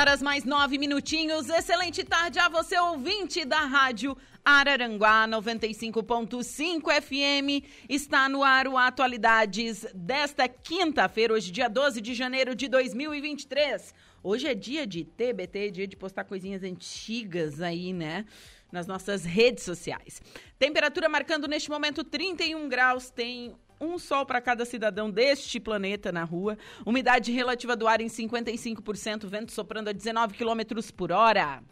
Horas mais 9 minutinhos. Excelente tarde a você, ouvinte da Rádio Araranguá 95.5 FM. Está no ar o Atualidades desta quinta-feira, hoje, dia 12 de janeiro de 2023. Hoje é dia de TBT, dia de postar coisinhas antigas aí, né? Nas nossas redes sociais. Temperatura marcando neste momento 31 graus, tem um sol para cada cidadão deste planeta na rua. Umidade relativa do ar em 55%, vento soprando a 19 quilômetros por hora.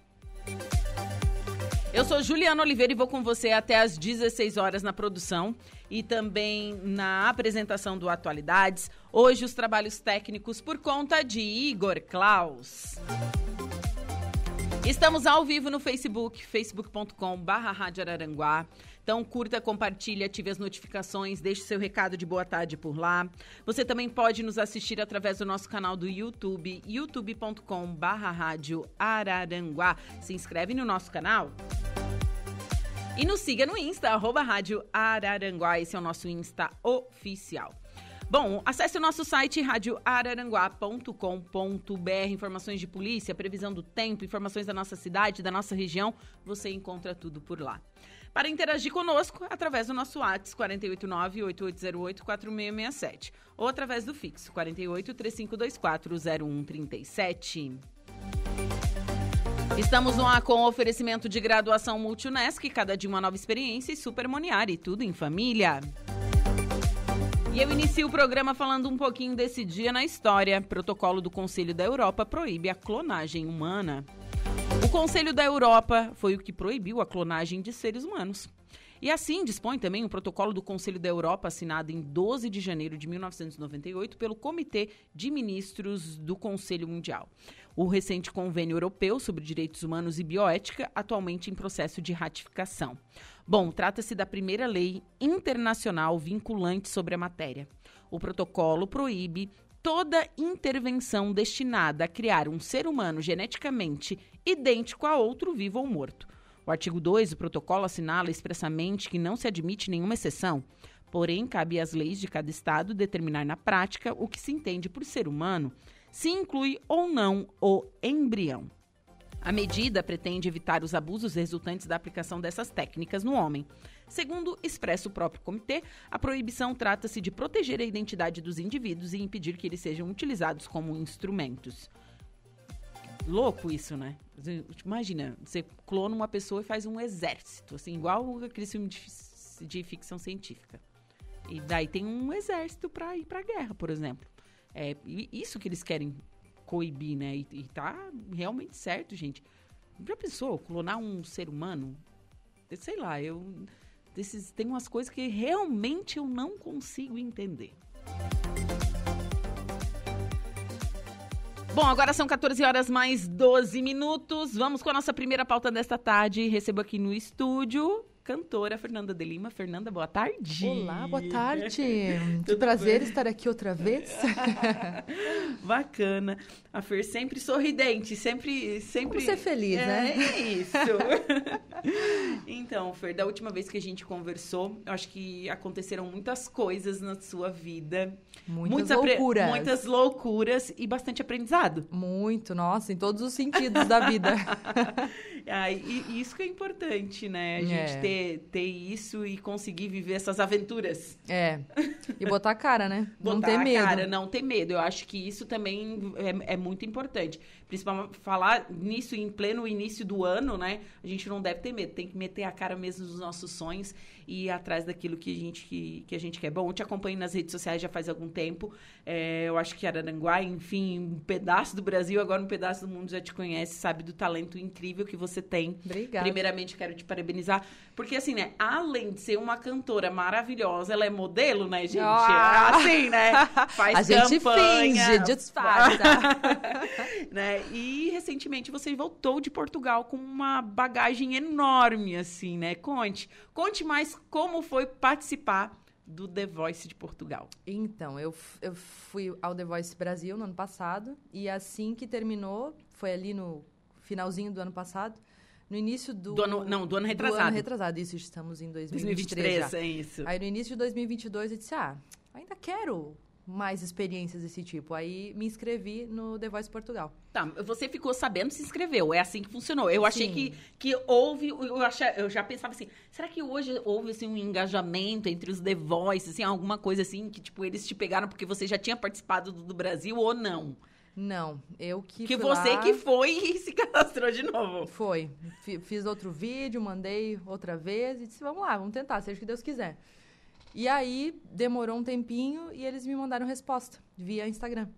Eu sou Juliana Oliveira e vou com você até às 16 horas na produção e também na apresentação do Atualidades. Hoje os trabalhos técnicos por conta de Igor Klaus. Estamos ao vivo no Facebook, facebook.com/barra. Então, curta, compartilhe, ative as notificações, deixe seu recado de boa tarde por lá. Você também pode nos assistir através do nosso canal do YouTube, youtube.com barra Araranguá. Se inscreve no nosso canal. E nos siga no Insta, arroba rádio Araranguá. Esse é o nosso Insta oficial. Bom, acesse o nosso site radioararanguá.com.br. Informações de polícia, previsão do tempo, informações da nossa cidade, da nossa região. Você encontra tudo por lá para interagir conosco através do nosso WhatsApp 489-8808-4667 ou através do fixo 48 3524 0137. Estamos no ar com oferecimento de graduação Multunesc, cada dia uma nova experiência e Super Moniari, tudo em família. E eu inicio o programa falando um pouquinho desse dia na história. Protocolo do Conselho da Europa proíbe a clonagem humana. O Conselho da Europa foi o que proibiu a clonagem de seres humanos. E assim dispõe também o protocolo do Conselho da Europa, assinado em 12 de janeiro de 1998 pelo Comitê de Ministros do Conselho Mundial. O recente Convênio Europeu sobre Direitos Humanos e Bioética, atualmente em processo de ratificação. Bom, trata-se da primeira lei internacional vinculante sobre a matéria. O protocolo proíbe toda intervenção destinada a criar um ser humano geneticamente idêntico a outro vivo ou morto. O artigo 2 do protocolo assinala expressamente que não se admite nenhuma exceção, porém cabe às leis de cada estado determinar na prática o que se entende por ser humano, se inclui ou não o embrião. A medida pretende evitar os abusos resultantes da aplicação dessas técnicas no homem. Segundo expressa o próprio comitê, a proibição trata-se de proteger a identidade dos indivíduos e impedir que eles sejam utilizados como instrumentos. Louco isso, né? Imagina, você clona uma pessoa e faz um exército, assim, igual aquele filme de, ficção científica. E daí tem um exército para ir para guerra, por exemplo. É isso que eles querem coibir, né? E, e tá realmente certo, gente. Já pensou clonar um ser humano? Sei lá, eu desses, tem umas coisas que realmente eu não consigo entender. Bom, agora são 14 horas mais 12 minutos. Vamos com a nossa primeira pauta desta tarde. Recebo aqui no estúdio cantora Fernanda de Lima. Fernanda, boa tarde. Olá, boa tarde. que prazer bem? estar aqui outra vez. Bacana. A Fer sempre sorridente, sempre... sempre... Como ser feliz, é, né? É isso. então, Fer, da última vez que a gente conversou, acho que aconteceram muitas coisas na sua vida. Muitas loucuras. Muitas loucuras e bastante aprendizado. Muito, nossa, em todos os sentidos da vida. Ah, e, e, isso que é importante, né? A gente é. ter ter, isso e conseguir viver essas aventuras. É. E botar a cara, né? botar não ter medo. cara, não ter medo. Eu acho que isso também é, é muito importante. Principalmente falar nisso em pleno início do ano, né? A gente não deve ter medo, tem que meter a cara mesmo dos nossos sonhos e ir atrás daquilo que a gente, que, que a gente quer. Bom, eu te acompanho nas redes sociais já faz algum tempo. É, eu acho que Araranguá, enfim, um pedaço do Brasil, agora um pedaço do mundo já te conhece, sabe do talento incrível que você tem. Obrigada. Primeiramente, quero te parabenizar. Porque, assim, né, além de ser uma cantora maravilhosa, ela é modelo, né, gente? Ah! Assim, né? Faz A gente campanha. finge, disfarça. né? E recentemente você voltou de Portugal com uma bagagem enorme, assim, né? Conte. Conte mais como foi participar do The Voice de Portugal. Então, eu, eu fui ao The Voice Brasil no ano passado e assim que terminou, foi ali no finalzinho do ano passado, no início do... Do ano- não, do ano Do retrasado. ano retrasado, isso, estamos em 2023, 2023, já. é isso. Aí no início de 2022 eu disse, ah, ainda quero mais experiências desse tipo. Aí me inscrevi no The Voice Portugal. Tá, você ficou sabendo, se inscreveu. É assim que funcionou. Eu achei que, que houve. Eu, achei, eu já pensava assim, será que hoje houve assim, um engajamento entre os The Voice, assim, alguma coisa assim, que tipo, eles te pegaram porque você já tinha participado do, do Brasil ou não? Não, eu que Que você lá- que foi e se cadastrou de novo. Foi. Fi- Fiz outro vídeo, mandei outra vez e disse, vamos lá, vamos tentar, seja o que Deus quiser. E aí, demorou um tempinho e eles me mandaram resposta via Instagram.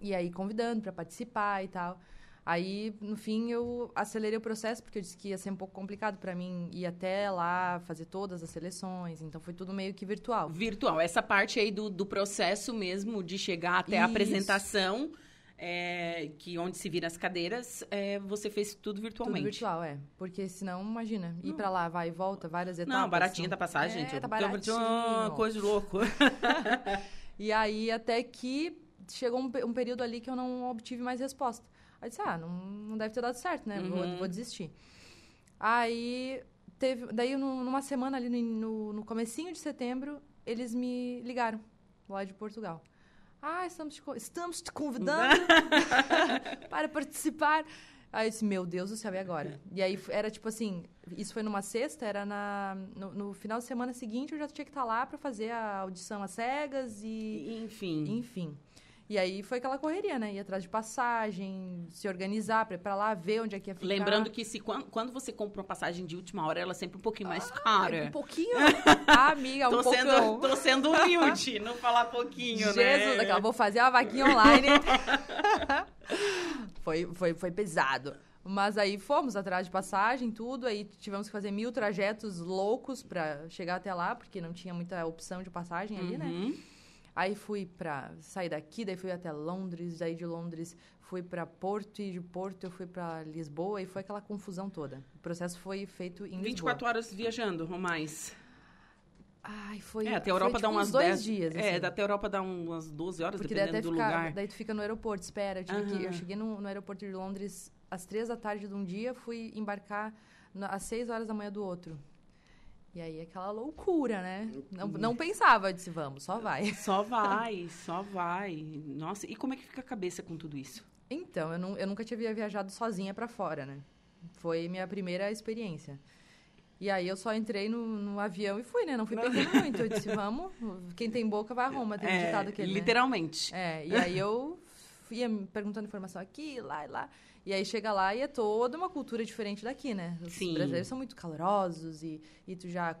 E aí, convidando para participar e tal. Aí, no fim, eu acelerei o processo, porque eu disse que ia ser um pouco complicado para mim ir até lá, fazer todas as seleções. Então, foi tudo meio que virtual. Virtual. Essa parte aí do, do processo mesmo de chegar até a Isso. apresentação, é, que onde se viram as cadeiras, é, você fez tudo virtualmente. Tudo virtual, é. Porque senão, imagina, ir para lá, vai e volta, várias etapas. Não, baratinha da passagem, é, gente. Tá baratinho. Ah, Coisa de louco. E aí, até que chegou um, um período ali que eu não obtive mais resposta. Aí disse, ah, não, não deve ter dado certo, né? Vou, Uhum. vou desistir. Aí, teve... Daí, numa semana ali, no, no, no comecinho de setembro, eles me ligaram, lá de Portugal. Ah, estamos te, estamos te convidando para participar. Aí eu disse, meu Deus do céu, e agora? E aí era tipo assim, isso foi numa sexta, era na, no, no final de semana seguinte eu já tinha que estar lá para fazer a audição às cegas e Enfim. enfim. E aí foi aquela correria, né? Ir atrás de passagem, se organizar pra ir pra lá, ver onde é que ia ficar. Lembrando que se quando, quando você compra uma passagem de última hora, ela é sempre um pouquinho mais Ah, cara. Um pouquinho. Ah, amiga, um tô, pouco. sendo, tô sendo humilde, não falar pouquinho, Jesus, né? daquela, vou fazer uma vaquinha online. foi, foi, foi pesado. Mas aí fomos atrás de passagem, tudo. Aí tivemos que fazer mil trajetos loucos pra chegar até lá, porque não tinha muita opção de passagem ali, né? Uhum. Aí fui pra sair daqui, daí fui até Londres, daí de Londres fui pra Porto e de Porto eu fui pra Lisboa e foi aquela confusão toda. O processo foi feito em 24 horas viajando, ou mais. Lisboa. Ai, foi. É, até a foi, Europa tipo, dá uns uas dois 10 dias. É, assim. da até a Europa dá umas 12 horas, Porque dependendo do ficar, lugar. daí tu fica no aeroporto, espera. Eu, tive que- eu cheguei no, no aeroporto de Londres às três da tarde de um dia, fui embarcar na- às seis horas da manhã do outro. E aí aquela loucura, né? Não, não pensava, eu disse, vamos, só vai. Só vai, só vai. Nossa, e como é que fica a cabeça com tudo isso? Então, eu, não, eu nunca tinha viajado sozinha pra fora, né? Foi minha primeira experiência. E aí eu só entrei no, no avião e fui, né? Não fui pensando muito. Eu disse, vamos, quem tem boca vai a Roma, tem um É, ditado aquele, né? literalmente. É, e aí eu ia me perguntando informação aqui, lá e lá. E aí chega lá e é toda uma cultura diferente daqui, né? Os Sim. brasileiros são muito calorosos e, e tu já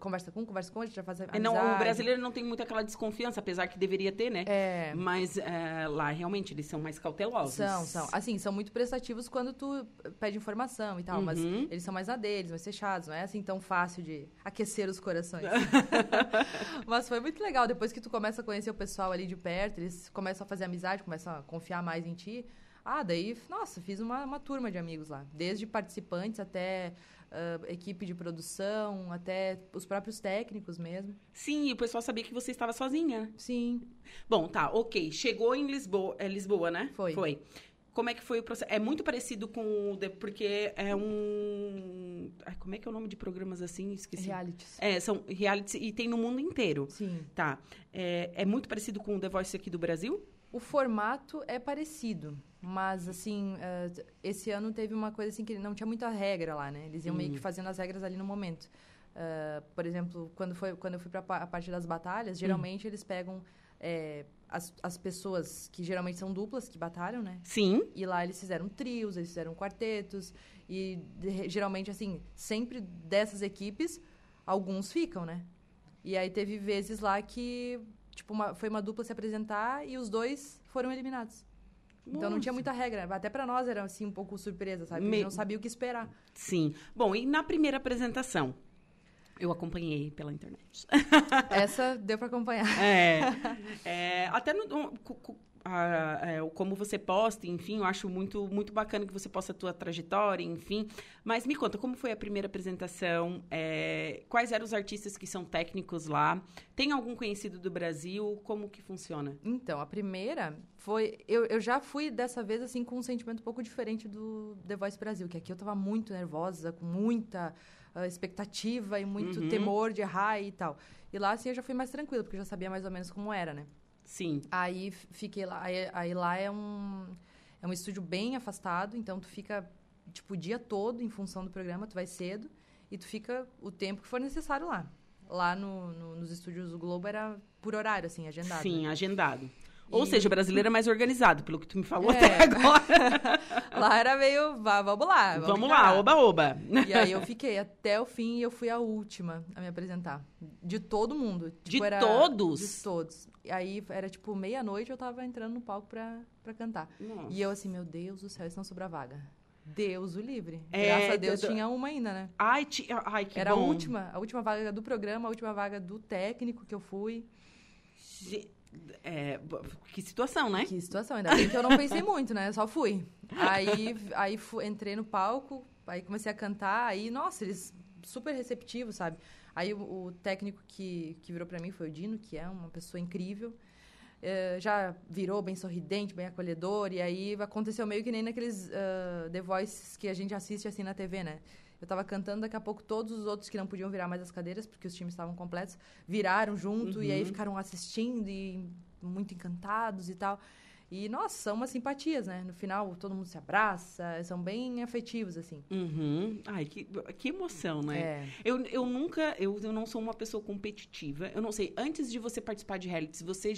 conversa com um, conversa com outro, já faz amizade. É, Não, o brasileiro não tem muito aquela desconfiança, apesar que deveria ter, né? É, Mas é, lá, realmente, eles são mais cautelosos. são, são. Assim, são muito prestativos quando tu pede informação e tal, mas Uhum. eles são mais na deles, mais fechados, não é assim tão fácil de aquecer os corações. mas foi muito legal, depois que tu começa a conhecer o pessoal ali de perto, eles começam a fazer amizade, começam a confiar mais em ti. Ah, daí, nossa, fiz uma, uma turma de amigos lá. Desde participantes até ah, equipe de produção, até os próprios técnicos mesmo. Sim, e o pessoal sabia que você estava sozinha. Sim. Bom, tá, ok. Chegou em Lisboa, é Lisboa, né? Foi. Foi. Como é que foi o processo? É muito parecido com o... The- Porque é um... Ai, como é que é o nome de programas assim? Esqueci. Realities. É, são reality e tem no mundo inteiro. Sim. Tá. É, é muito parecido com o The Voice aqui do Brasil? O formato é parecido, mas assim, eh, esse ano teve uma coisa assim que não tinha muita regra lá, né? Eles iam meio que fazendo as regras ali no momento. Eh, por exemplo, quando, foi, quando eu fui para a parte das batalhas, geralmente eles pegam eh, as, as pessoas que geralmente são duplas que batalham, né? Sim. E lá eles fizeram trios, eles fizeram quartetos. E de- geralmente, assim, sempre dessas equipes, alguns ficam, né? E aí teve vezes lá que, tipo, uma- foi uma dupla se apresentar e os dois foram eliminados. Então não tinha muita regra. Até pra nós era, assim, um pouco surpresa, sabe? A Me- gente não sabia o que esperar. Sim. Bom, e na primeira apresentação? Eu acompanhei pela internet. Essa deu pra acompanhar. É, é, até no, cu- a- é, como você posta, enfim, eu acho muito, muito bacana que você posta a tua trajetória, enfim. Mas me conta, como foi a primeira apresentação? É, quais eram os artistas que são técnicos lá? Tem algum conhecido do Brasil? Como que funciona? Então, a primeira foi. Eu, eu já fui dessa vez, assim, com um sentimento um pouco diferente do The Voice Brasil, que aqui eu tava muito nervosa, com muita ah, expectativa e muito Uhum. temor de errar e tal. E lá, assim, eu já fui mais tranquila, porque eu já sabia mais ou menos como era, né? Sim. Aí fiquei lá. Aí, aí lá é um, é um estúdio bem afastado, então tu fica, tipo, o dia todo em função do programa, tu vai cedo e tu fica o tempo que for necessário lá. Lá no, no- nos estúdios do Globo era por horário, assim, agendado. Sim, né? agendado. Ou E- seja, o brasileiro é mais organizado, pelo que tu me falou É. até agora. Lá era meio, vá, vamos lá. Vamos encarar. lá, oba, oba. E aí eu fiquei até o fim e eu fui a última a me apresentar. De todo mundo. De Tipo, era- todos? De todos. E aí era tipo meia-noite eu tava entrando no palco pra, pra cantar. Nossa. E eu assim, meu Deus do céu, isso não sobra vaga. Deus o livre. É, Graças a Deus eu- tinha uma ainda, né? Ai, ti- ai, que Era a bom. última, a última vaga do programa, a última vaga do técnico que eu fui. Ge- é, que situação, né? Que situação, ainda bem que eu não pensei muito, né? Só fui. Aí, aí fu- entrei no palco, aí comecei a cantar, aí, nossa, eles super receptivos, sabe? Aí o, o técnico que, que virou pra mim foi o Dino, que é uma pessoa incrível. Eh, já virou bem sorridente, bem acolhedor, e aí aconteceu meio que nem naqueles ah, The Voices que a gente assiste assim na TV, né? Eu tava cantando, daqui a pouco todos os outros que não podiam virar mais as cadeiras, porque os times estavam completos, viraram junto, e aí Uhum. ficaram assistindo e muito encantados e tal. E, nossa, são umas simpatias, né? No final, todo mundo se abraça, são bem afetivos, assim. Uhum. Ai, que, que emoção, né? É. Eu, eu nunca, eu, eu não sou uma pessoa competitiva. Eu não sei, antes de você participar de reality, você,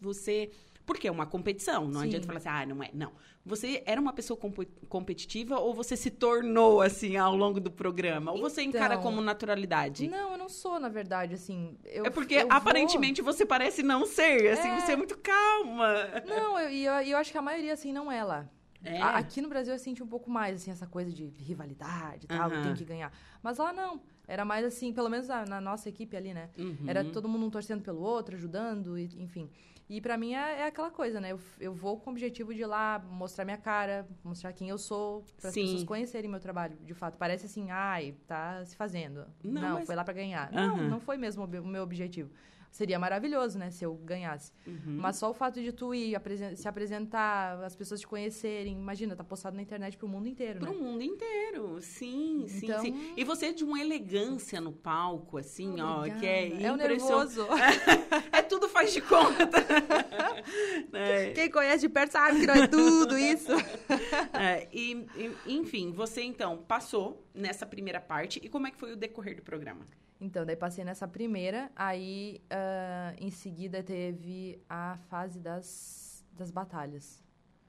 você porque é uma competição, não Sim. adianta falar assim, ah, não é. Não. Você era uma pessoa compo- competitiva ou você se tornou assim ao longo do programa? Ou você encara Então, como naturalidade? Não, eu não sou, na verdade, assim. Eu, é porque eu vou- aparentemente você parece não ser, assim, É. você é muito calma. Não, eu- e eu, e eu acho que a maioria, assim, não é lá. É. Aqui no Brasil eu senti um pouco mais, assim, essa coisa de rivalidade e tal, Aham. tem que ganhar. Mas lá não. Era mais assim, pelo menos na, na nossa equipe ali, né? Uhum. Era todo mundo um torcendo pelo outro, ajudando, e- enfim. E pra mim é, é aquela coisa, né? Eu, eu vou com o objetivo de ir lá mostrar minha cara, mostrar quem eu sou, para as pessoas conhecerem meu trabalho, de fato. Parece assim, ai, tá se fazendo. Não, Não, mas- foi lá pra ganhar. Aham. Não, não foi mesmo o meu objetivo. Seria maravilhoso, né, se eu ganhasse. Uhum. Mas só o fato de tu ir apresen- se apresentar, as pessoas te conhecerem, imagina, tá postado na internet pro mundo inteiro, Pro né? mundo inteiro, sim, sim, Então- sim. E você é de uma elegância no palco, assim, ó, que é Obrigada. É impressionante. É tudo faz de conta. É, Quem conhece de perto sabe que não é tudo isso. é, e, e, enfim, você então passou nessa primeira parte. E como é que foi o decorrer do programa? Então, daí passei nessa primeira, aí ah, em seguida teve a fase das, das batalhas.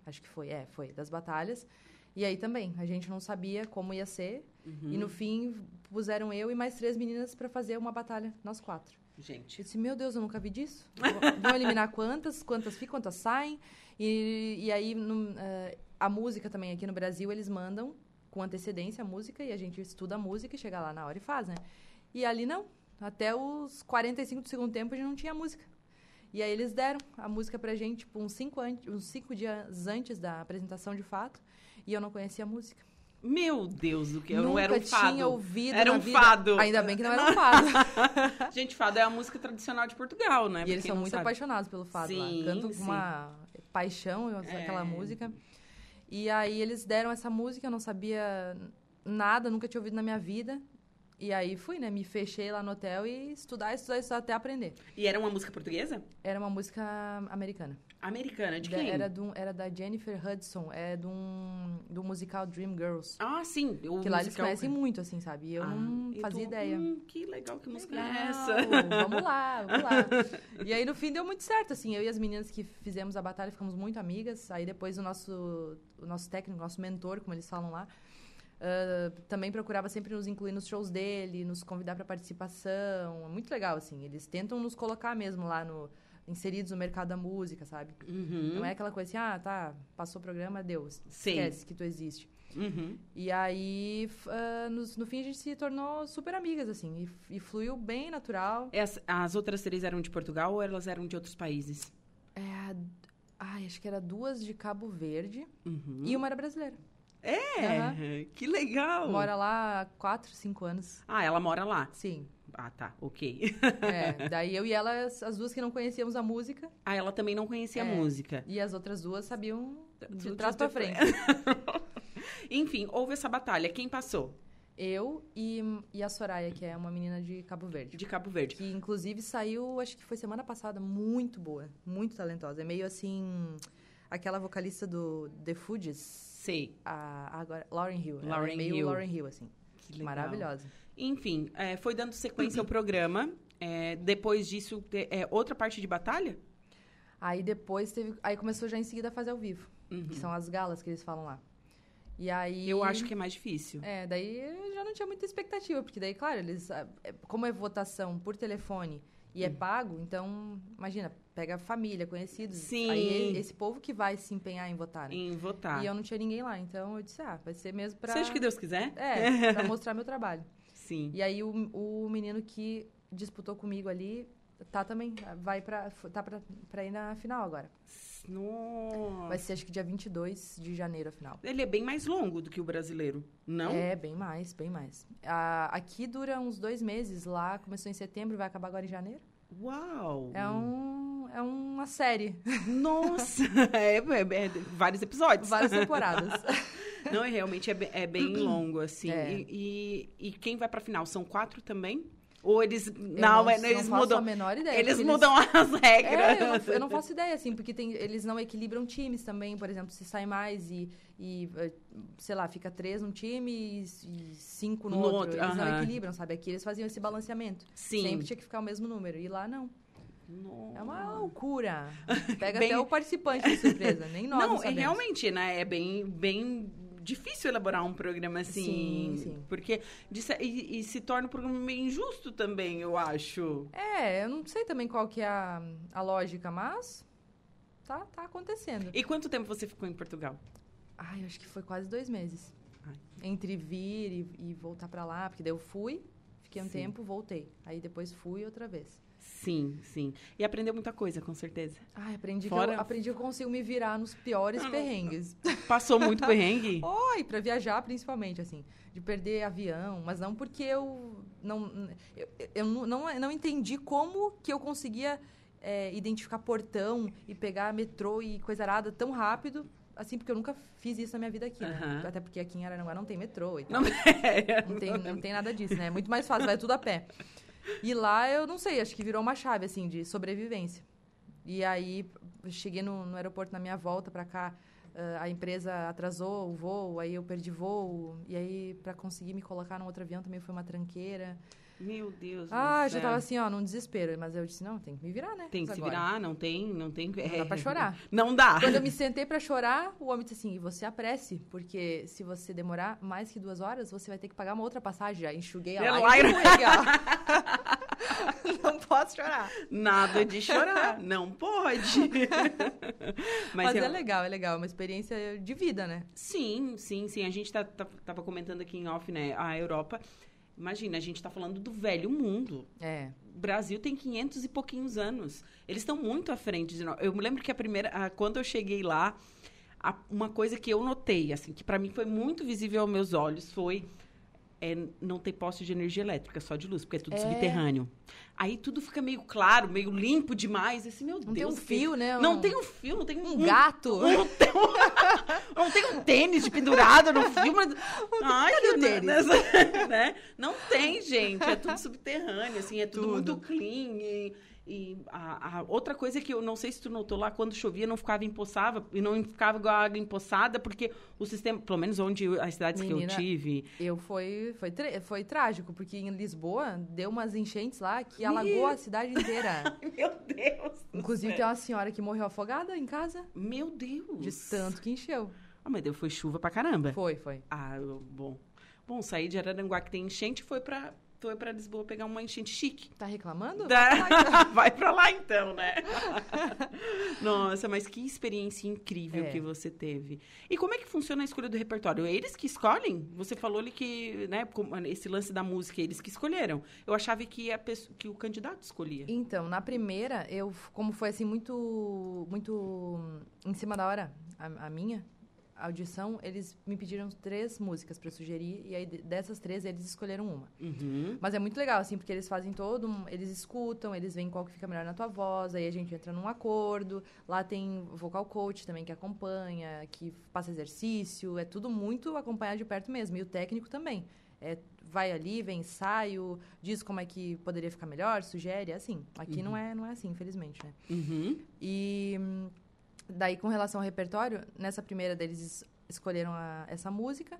Acho que foi, é, foi, das batalhas. E aí também, a gente não sabia como ia ser. E Uhum. no fim, puseram eu e mais três meninas pra fazer uma batalha, nós quatro. Gente, Eu disse, meu Deus, eu nunca vi disso. Vão- eliminar quantas, quantas ficam, quantas saem. E, e aí, no- eh, a música também aqui no Brasil, eles mandam com antecedência a música e a gente estuda a música e chega lá na hora e faz, né? E ali não. Até os 45 do segundo tempo a gente não tinha música. E aí eles deram a música pra gente, tipo, uns cinco, uns cinco dias antes da apresentação de fato. E eu não conhecia a música. meu Deus do que eu Nunca não era um fado. tinha ouvido Era um vida. fado. Ainda bem que não era um fado. Gente, fado é a música tradicional de Portugal, né? E Pra eles são muito sabe. apaixonados pelo fado Sim, lá. Cantam com uma paixão aquela É. música. E aí eles deram essa música, eu não sabia nada, nunca tinha ouvido na minha vida. E aí fui, né? Me fechei lá no hotel e estudar, estudar, estudar até aprender. E era uma música portuguesa? Era uma música americana. Americana, de quem? Era, um- era da Jennifer Hudson, é um, do musical Dream Girls. Ah, sim. O Que lá eles conhecem muito, assim, sabe? E eu Ah, não fazia tô- ideia. Hum, que legal, que música Legal, é essa? Vamos lá, vamos lá. E aí, no fim, deu muito certo, assim. Eu e as meninas que fizemos a batalha ficamos muito amigas. Aí, depois, o nosso, o nosso técnico, o nosso mentor, como eles falam lá, ah, também procurava sempre nos incluir nos shows dele, nos convidar para participação. É muito legal, assim. Eles tentam nos colocar mesmo lá no inseridos no mercado da música, sabe? Uhum. Não é aquela coisa assim, ah, tá, passou o programa, Deus, Sim. esquece que tu existe. Uhum. E aí, f- ah, nos- no, fim, a gente se tornou super amigas, assim, e, e fluiu bem natural. As, as outras três eram de Portugal ou elas eram de outros países? É, ai, acho que era duas de Cabo Verde Uhum. e uma era brasileira. É, que legal. Mora lá há quatro, cinco anos. Ah, ela mora lá. Sim. Ah, tá, ok. É, daí eu e ela, as, as duas que não conhecíamos a música, ah, ela também não conhecia a É. música. e as outras duas sabiam de trás pra frente. Enfim, houve essa batalha. Quem passou? Eu e, e a Soraya, que é uma menina de Cabo Verde. De Cabo Verde. Que inclusive saiu, acho que foi semana passada, muito boa, muito talentosa. É meio assim, aquela vocalista do The Fugees, Sei. a, agora, Lauren Hill. É meio Hill. Lauren Hill, assim. Que legal. Maravilhosa. Enfim, é, foi dando sequência ao programa. É, depois disso, é, outra parte de batalha? Aí depois teve. Aí começou já em seguida a fazer ao vivo, que são as galas que eles falam lá. E aí. Uhum. Eu acho que é mais difícil. É, daí eu já não tinha muita expectativa, porque daí, claro, eles. ah, é- Como é votação por telefone e Hum. é pago, então, imagina, pega família, conhecidos. Sim. Aí é esse povo que vai se empenhar em votar, né? Em votar. E eu não tinha ninguém lá, então eu disse, ah, vai ser mesmo pra. Seja o que Deus quiser. É, pra mostrar meu trabalho. Sim. E aí o, o menino que disputou comigo ali tá também, vai pra, tá pra, pra ir na final agora. Nossa. Vai ser acho que dia 22 de janeiro a final. Ele é bem mais longo do que o brasileiro, não? É, bem mais, bem mais. Ah, aqui dura uns dois meses, lá começou em setembro, vai acabar agora em janeiro. Uau! É, um, é uma série, Nossa! É, é- é vários episódios. várias temporadas. Não, é, realmente é, é bem longo, assim. É. E, e, e quem vai pra final? São quatro também? Ou eles. Eu Não, é- eles não faço mudam. a menor ideia. Eles porque mudam as regras. É, eu não, eu não faço ideia, assim, porque tem, eles não equilibram times também, por exemplo, se sai mais e, e eh, sei lá, fica três num time e, e cinco no, No outro. outro, Eles não aham. equilibram, sabe? Aqui eles faziam esse balanceamento. Sim. Sempre tinha que ficar o mesmo número. E lá não. É uma loucura. Pega Bem- até o participante de surpresa, nem nós não, não, é realmente, né? É bem, bem difícil elaborar um programa assim. Sim, sim. Porque de se- e, e se torna um programa meio injusto também, eu acho. É, eu não sei também qual que é a, a lógica, mas tá, tá acontecendo. E quanto tempo você ficou em Portugal? Ai, eu acho que foi quase dois meses. Ai. Entre vir e, e voltar pra lá, porque daí eu fui, fiquei um Sim. tempo, voltei. Aí depois fui outra vez. Sim, sim. E aprendeu muita coisa, com certeza. Ai, aprendi, Fora- que eu, aprendi que eu consigo me virar nos piores perrengues. Passou muito perrengue? Oi, pra viajar principalmente, assim. De perder avião, mas não porque eu não... Eu, eu não, não, não entendi como que eu conseguia é, identificar portão e pegar metrô e coisa arada tão rápido, assim, porque eu nunca fiz isso na minha vida aqui, né? Aham. Até porque aqui em Araranguá não tem metrô e tal. Não, é, Não tem, não tem nada disso, né? É muito mais fácil, vai tudo a pé. E lá eu não sei, acho que virou uma chave, assim, de sobrevivência. E aí, cheguei no, no aeroporto na minha volta pra cá, ah, a empresa atrasou o voo, aí eu perdi voo, e aí pra conseguir me colocar num outro avião também foi uma tranqueira. Meu Deus Ah, do já céu. tava assim, ó, num desespero. Mas eu disse, não, tem que me virar, né? Tem que Mas se agora. virar, não tem, não tem... Não dá pra chorar. Não dá. Quando eu me sentei pra chorar, o homem disse assim: e você apresse, porque se você demorar mais que duas horas, você vai ter que pagar uma outra passagem. Já enxuguei a É lágrima. Não posso chorar. Nada de chorar. não pode. Mas, eu- é legal, é legal. É uma experiência de vida, né? Sim, sim, sim. A gente tá, tá- tava comentando aqui em off, né? A Europa. Imagina, a gente tá falando do velho mundo. É. O Brasil tem 500 e pouquinhos anos. Eles estão muito à frente de nós. Eu me lembro que a primeira, a- quando eu cheguei lá, a- uma coisa que eu notei, assim, que para mim foi muito visível aos meus olhos, foi é, não ter poste de energia elétrica, só de luz, porque é tudo É. subterrâneo. Aí tudo fica meio claro, meio limpo demais. Esse meu Não Deus. tem um que- fio, né? Não Um- tem um fio, não tem Um gato. Não tem um, não tem um tênis de pendurado no fio. Mas... Ai, Cadê o tênis? né? Não tem, gente. É tudo subterrâneo, assim, é tudo, Tudo. muito clean. E, e a, a outra coisa que eu não sei se tu notou lá, quando chovia, não ficava empoçava e não ficava igual a água empoçada, porque o sistema, pelo menos onde eu- as cidades que Menina, eu tive. Eu foi, foi, foi trágico, porque em Lisboa deu umas enchentes lá que alagou a cidade inteira. Meu Deus! Inclusive, tem uma senhora que morreu afogada em casa Meu Deus! de tanto que encheu. Ah, mas deu, foi chuva pra caramba. Foi, foi. Ah, bom. Bom, saí de Araranguá que tem enchente foi pra foi para Lisboa pegar uma enchente chique. Tá reclamando? Da... Vai para lá então, né? Nossa, mas que experiência incrível é. que você teve. E como é que funciona a escolha do repertório? É eles que escolhem? Você falou ali que, né, esse lance da música, eles que escolheram. Eu achava que, a pessoa, que o candidato escolhia. Então, na primeira, eu, como foi assim, muito, muito em cima da hora, a, a minha, audição, eles me pediram três músicas para sugerir, e aí dessas três eles escolheram uma. Uhum. Mas é muito legal, assim, porque eles fazem todo, um, eles escutam, eles veem qual que fica melhor na tua voz, aí a gente entra num acordo, lá tem vocal coach também que acompanha, que passa exercício, é tudo muito acompanhado de perto mesmo, e o técnico também. É, vai ali, vem ensaio, diz como é que poderia ficar melhor, sugere, é assim. Aqui uhum. não, é, não é assim, infelizmente, né? Uhum. E Daí, com relação ao repertório, nessa primeira deles escolheram a, essa música.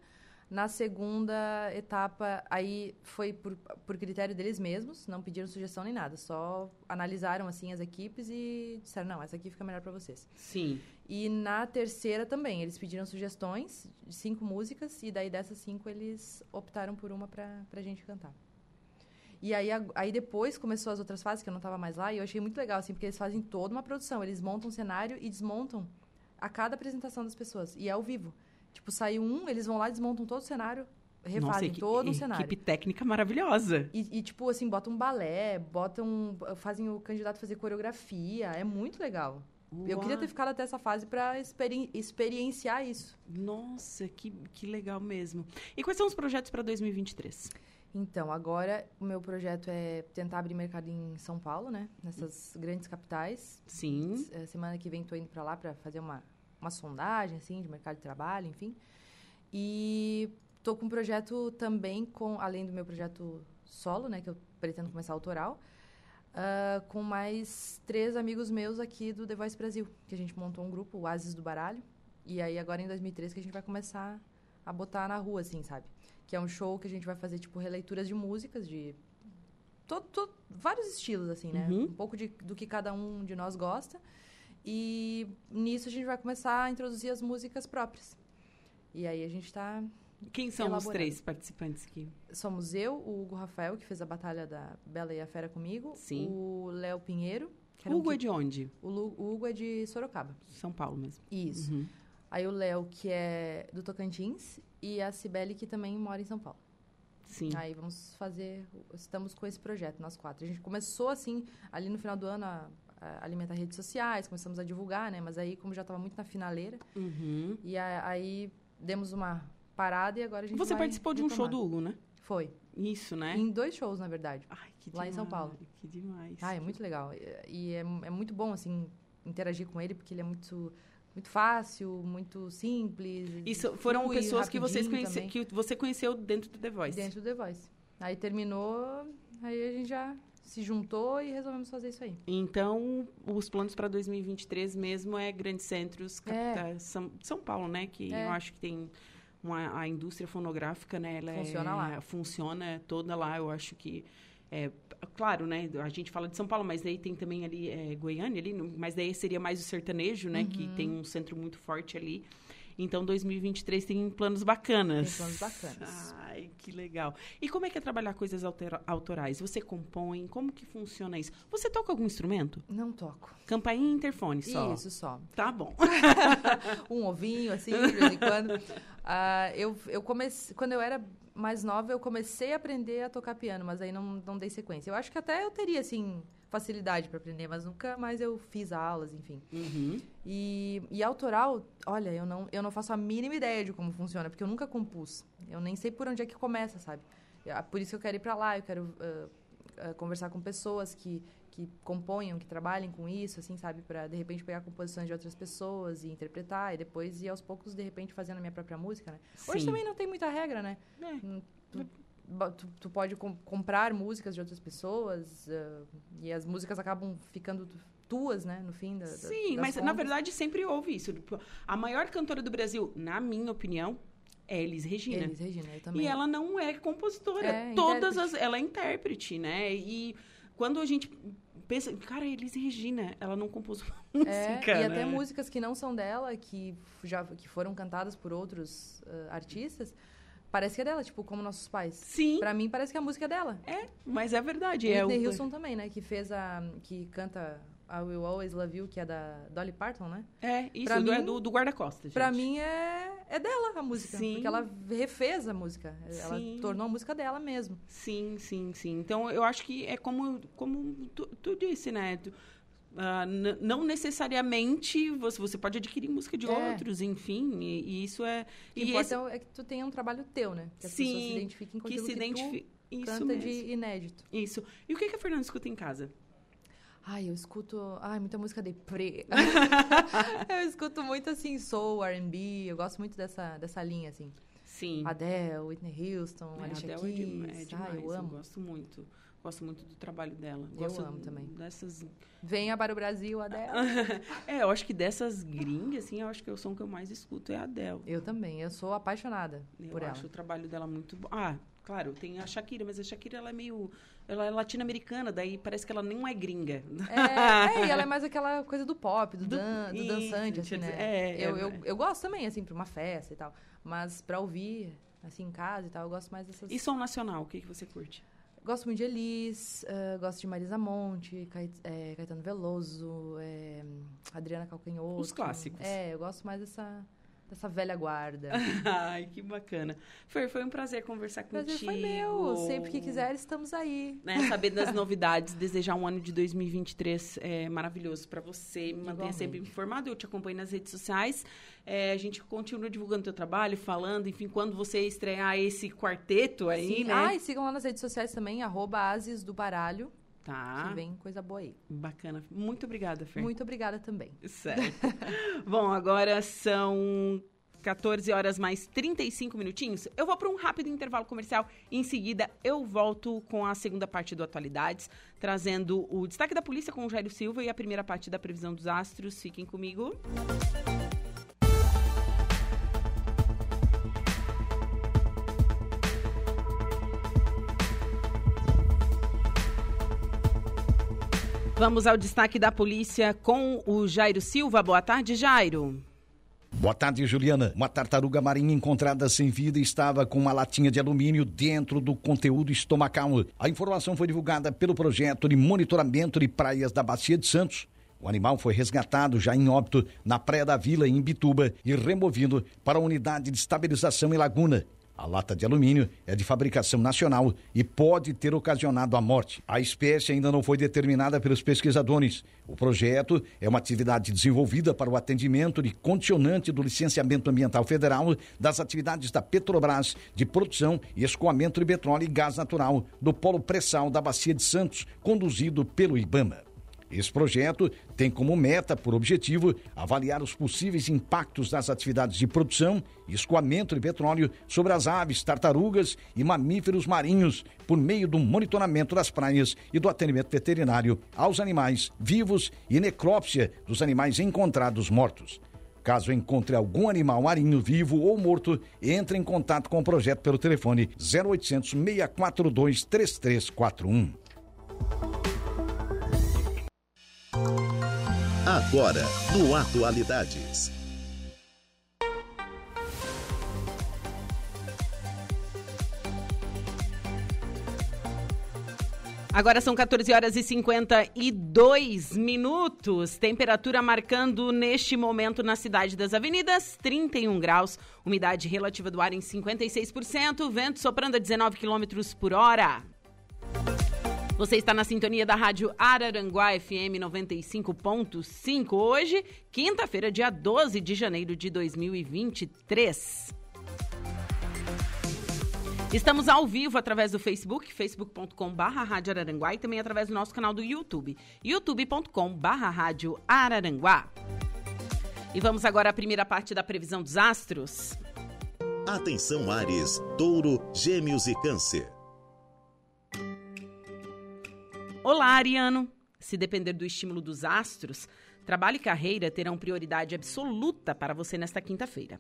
Na segunda etapa, aí foi por, por critério deles mesmos, não pediram sugestão nem nada, só analisaram assim as equipes e disseram: não, essa aqui fica melhor para vocês. Sim. E na terceira também, eles pediram sugestões de cinco músicas, e daí dessas cinco eles optaram por uma para a gente cantar. E aí, aí depois começou as outras fases, que eu não estava mais lá, e eu achei muito legal, assim, porque eles fazem toda uma produção. Eles montam um cenário e desmontam a cada apresentação das pessoas. E é ao vivo. Tipo, saiu um, eles vão lá, desmontam todo o cenário, refazem Nossa, todo o cenário. Equipe técnica maravilhosa. E, e, tipo, assim, botam um balé, botam, fazem o candidato fazer coreografia. É muito legal. Uau. Eu queria ter ficado até essa fase para experi experienciar isso. Nossa, que, que legal mesmo. E quais são os projetos para 2023? Então, agora o meu projeto é tentar abrir mercado em São Paulo, né? Nessas grandes capitais. Sim. É, semana que vem estou indo para lá para fazer uma, uma sondagem, assim, de mercado de trabalho, enfim. E estou com um projeto também, com além do meu projeto solo, né? Que eu pretendo começar autoral. Uh, com mais três amigos meus aqui do The Voice Brasil, que a gente montou um grupo, o Ases do Baralho. E aí, agora em 2013, que a gente vai começar a botar na rua, assim, sabe? Que é um show que a gente vai fazer, tipo, releituras de músicas de todo, todo vários estilos, assim, né? Uhum. Um pouco de, do que cada um de nós gosta. E nisso a gente vai começar a introduzir as músicas próprias. E aí a gente está quem são os três participantes aqui? Somos eu, o Hugo Rafael, que fez a batalha da Bela e a Fera comigo. Sim. O Léo Pinheiro. O Hugo que... é de onde? O, Lu... o, Hugo é de Sorocaba. São Paulo mesmo. Isso. Uhum. Aí o Léo, que é do Tocantins e a Cibele, que também mora em São Paulo. Sim. Aí vamos fazer. Estamos com esse projeto, nós quatro. A gente começou assim, ali no final do ano, a, a alimentar redes sociais, começamos a divulgar, né? Mas aí, como já estava muito na finaleira, uhum. e a, aí demos uma parada e agora a gente Você participou de um show do Hugo, né? Foi. Isso, né? Em dois shows, na verdade. Ai, que lá demais, em São Paulo. Que demais. Ah, é muito legal. E é, é muito bom, assim, interagir com ele, porque ele é muito muito fácil, muito simples. Isso foram flui, pessoas que vocês conhece, que você conheceu dentro do The Voice. Dentro do The Voice. Aí terminou, aí a gente já se juntou e resolvemos fazer isso aí. Então, os planos para 2023 mesmo é grandes centros, capitais, é. São, São Paulo, né, que é. eu acho que tem uma, a indústria fonográfica, né, ela funciona é, lá. Funciona toda lá, eu acho que é, claro, né? A gente fala de São Paulo, mas daí tem também ali é, Goiânia, ali, mas daí seria mais o sertanejo, né? Uhum. Que tem um centro muito forte ali. Então, 2023 tem planos bacanas. Tem planos bacanas. Ai, que legal. E como é que é trabalhar coisas autorais? Você compõe? Como que funciona isso? Você toca algum instrumento? Não toco. Campainha e interfone só? Isso, só. Tá bom. um ovinho, assim, de vez em quando. Uh, eu, eu comecei... Quando eu era mais nova, eu comecei a aprender a tocar piano, mas aí não, não dei sequência. Eu acho que até eu teria, assim, facilidade para aprender, mas nunca mais eu fiz aulas, enfim. Uhum. E, e autoral, olha, eu não, eu não faço a mínima ideia de como funciona, porque eu nunca compus. Eu nem sei por onde é que começa, sabe? Ah, por isso que eu quero ir para lá, eu quero uh, uh, conversar com pessoas que, que componham, que trabalhem com isso, assim, sabe? Para, de repente, pegar composições de outras pessoas e interpretar, e depois ir aos poucos, de repente, fazendo a minha própria música, né? Sim. Hoje também não tem muita regra, né? É. Hum, tu, tu, tu, pode com, comprar músicas de outras pessoas uh, e as músicas acabam ficando tuas, né, no fim da, Sim, mas contas. na verdade sempre houve isso. Tipo, a maior cantora do Brasil, na minha opinião, é Elis Regina. Elis Regina, eu também. E ela não é compositora. É, Todas as. Ela é intérprete, né? E quando a gente pensa, cara, Elis Regina, ela não compôs música. É, e né? até músicas que não são dela, que já que foram cantadas por outros uh, artistas, parece que é dela, tipo, como nossos pais. Sim. Pra mim, parece que a música é dela. É, mas é verdade. E é Whitney o... Houston também, né? Que fez a... Que canta I Will Always Love You, que é da Dolly Parton, né? É, isso, Pra do, é mim- do, do guarda-costas, Pra mim é, é dela a música. Sim. Porque ela refez a música. Ela Sim. tornou a música dela mesmo. Sim, sim, sim. Então, eu acho que é como, como tu, tu disse, né? Tu, n- não necessariamente você, você pode adquirir música de É. outros, enfim, e, e isso é... O que e esse- é que tu tenha um trabalho teu, né? Que as pessoas se sim, identifiquem com que se que, tu Isso canta mesmo. de inédito. Isso. E o que, que a Fernanda escuta em casa? Ai, eu escuto... Ai, muita música deprê. eu escuto muito, assim, soul, R&B. Eu gosto muito dessa, dessa linha, assim. Sim. Adele, Whitney Houston, É, Alicia Adele é, Keys. dem- é demais. Ai, eu amo. gosto muito. Gosto muito do trabalho dela. Eu Gosto amo também. Dessas... Venha para o Brasil, Adele. é, eu acho que dessas gringas, assim, eu acho que o som que eu mais escuto é a Adele. eu também. Eu sou apaixonada Eu por ela. acho o trabalho dela muito bom. Ah, claro, tem a Shakira, mas a Shakira ela é meio. Ela é latino-americana, daí parece que ela não é gringa. É, é, e ela é mais aquela coisa do pop, do, dan, do dançante, assim, né? dizer, é, eu, é, eu, é. eu gosto também, assim, pra uma festa e tal. Mas pra ouvir, assim, em casa e tal, eu gosto mais dessas... E som nacional, o que, que você curte? Gosto muito de Elis, eh, gosto de Marisa Monte, Cai- eh, Caetano Veloso, eh, Adriana Calcanhoto. Os clássicos. É, eu gosto mais dessa, dessa velha guarda. Ai, que bacana. Fer, foi um prazer conversar contigo. Prazer foi meu. Sempre que quiser, estamos aí. Né, saber das novidades, desejar um ano de 2023 é, maravilhoso para você. Me mantenha sempre informado. Eu te acompanho nas redes sociais. É, a gente continua divulgando teu trabalho, falando, enfim, quando você estrear esse quarteto aí, Sim. né? Ah, e sigam lá nas redes sociais também, arroba Asis do Baralho, Tá. que vem coisa boa aí. Bacana. Muito obrigada, Fer. Muito obrigada também. Certo. Bom, agora são 14 horas mais 35 minutinhos. Eu vou para um rápido intervalo comercial. Em seguida, eu volto com a segunda parte do Atualidades, trazendo o destaque da polícia com o Jairo Silva e a primeira parte da previsão dos astros. Fiquem comigo. Vamos ao destaque da polícia com o Jairo Silva. Boa tarde, Jairo. Boa tarde, Juliana. Uma tartaruga marinha encontrada sem vida estava com uma latinha de alumínio dentro do conteúdo estomacal. A informação foi divulgada pelo projeto de monitoramento de praias da Bacia de Santos. O animal foi resgatado já em óbito na Praia da Vila, em Bituba, e removido para a unidade de estabilização em Laguna. A lata de alumínio é de fabricação nacional e pode ter ocasionado a morte. A espécie ainda não foi determinada pelos pesquisadores. O projeto é uma atividade desenvolvida para o atendimento de condicionante do licenciamento ambiental federal das atividades da Petrobras de produção e escoamento de petróleo e gás natural do polo pré-sal da Bacia de Santos, conduzido pelo IBAMA. Esse projeto tem como meta, por objetivo, avaliar os possíveis impactos das atividades de produção e escoamento de petróleo sobre as aves, tartarugas e mamíferos marinhos, por meio do monitoramento das praias e do atendimento veterinário aos animais vivos e necrópsia dos animais encontrados mortos. Caso encontre algum animal marinho vivo ou morto, entre em contato com o projeto pelo telefone 0800 642 3341. Agora, no Atualidades. Agora são 14 horas e 52 minutos. Temperatura marcando neste momento na cidade das avenidas 31 graus. Umidade relativa do ar em 56%. Vento soprando a 19 quilômetros por hora. Você está na sintonia da Rádio Araranguá FM 95.5. Hoje, quinta-feira, dia 12 de janeiro de 2023. Estamos ao vivo através do Facebook, Araranguá e também através do nosso canal do YouTube, youtube.com.br Rádio Araranguá. E vamos agora à primeira parte da previsão dos astros. Atenção, Ares, Touro, Gêmeos e Câncer. Olá, Ariano. Se depender do estímulo dos astros, trabalho e carreira terão prioridade absoluta para você nesta quinta-feira.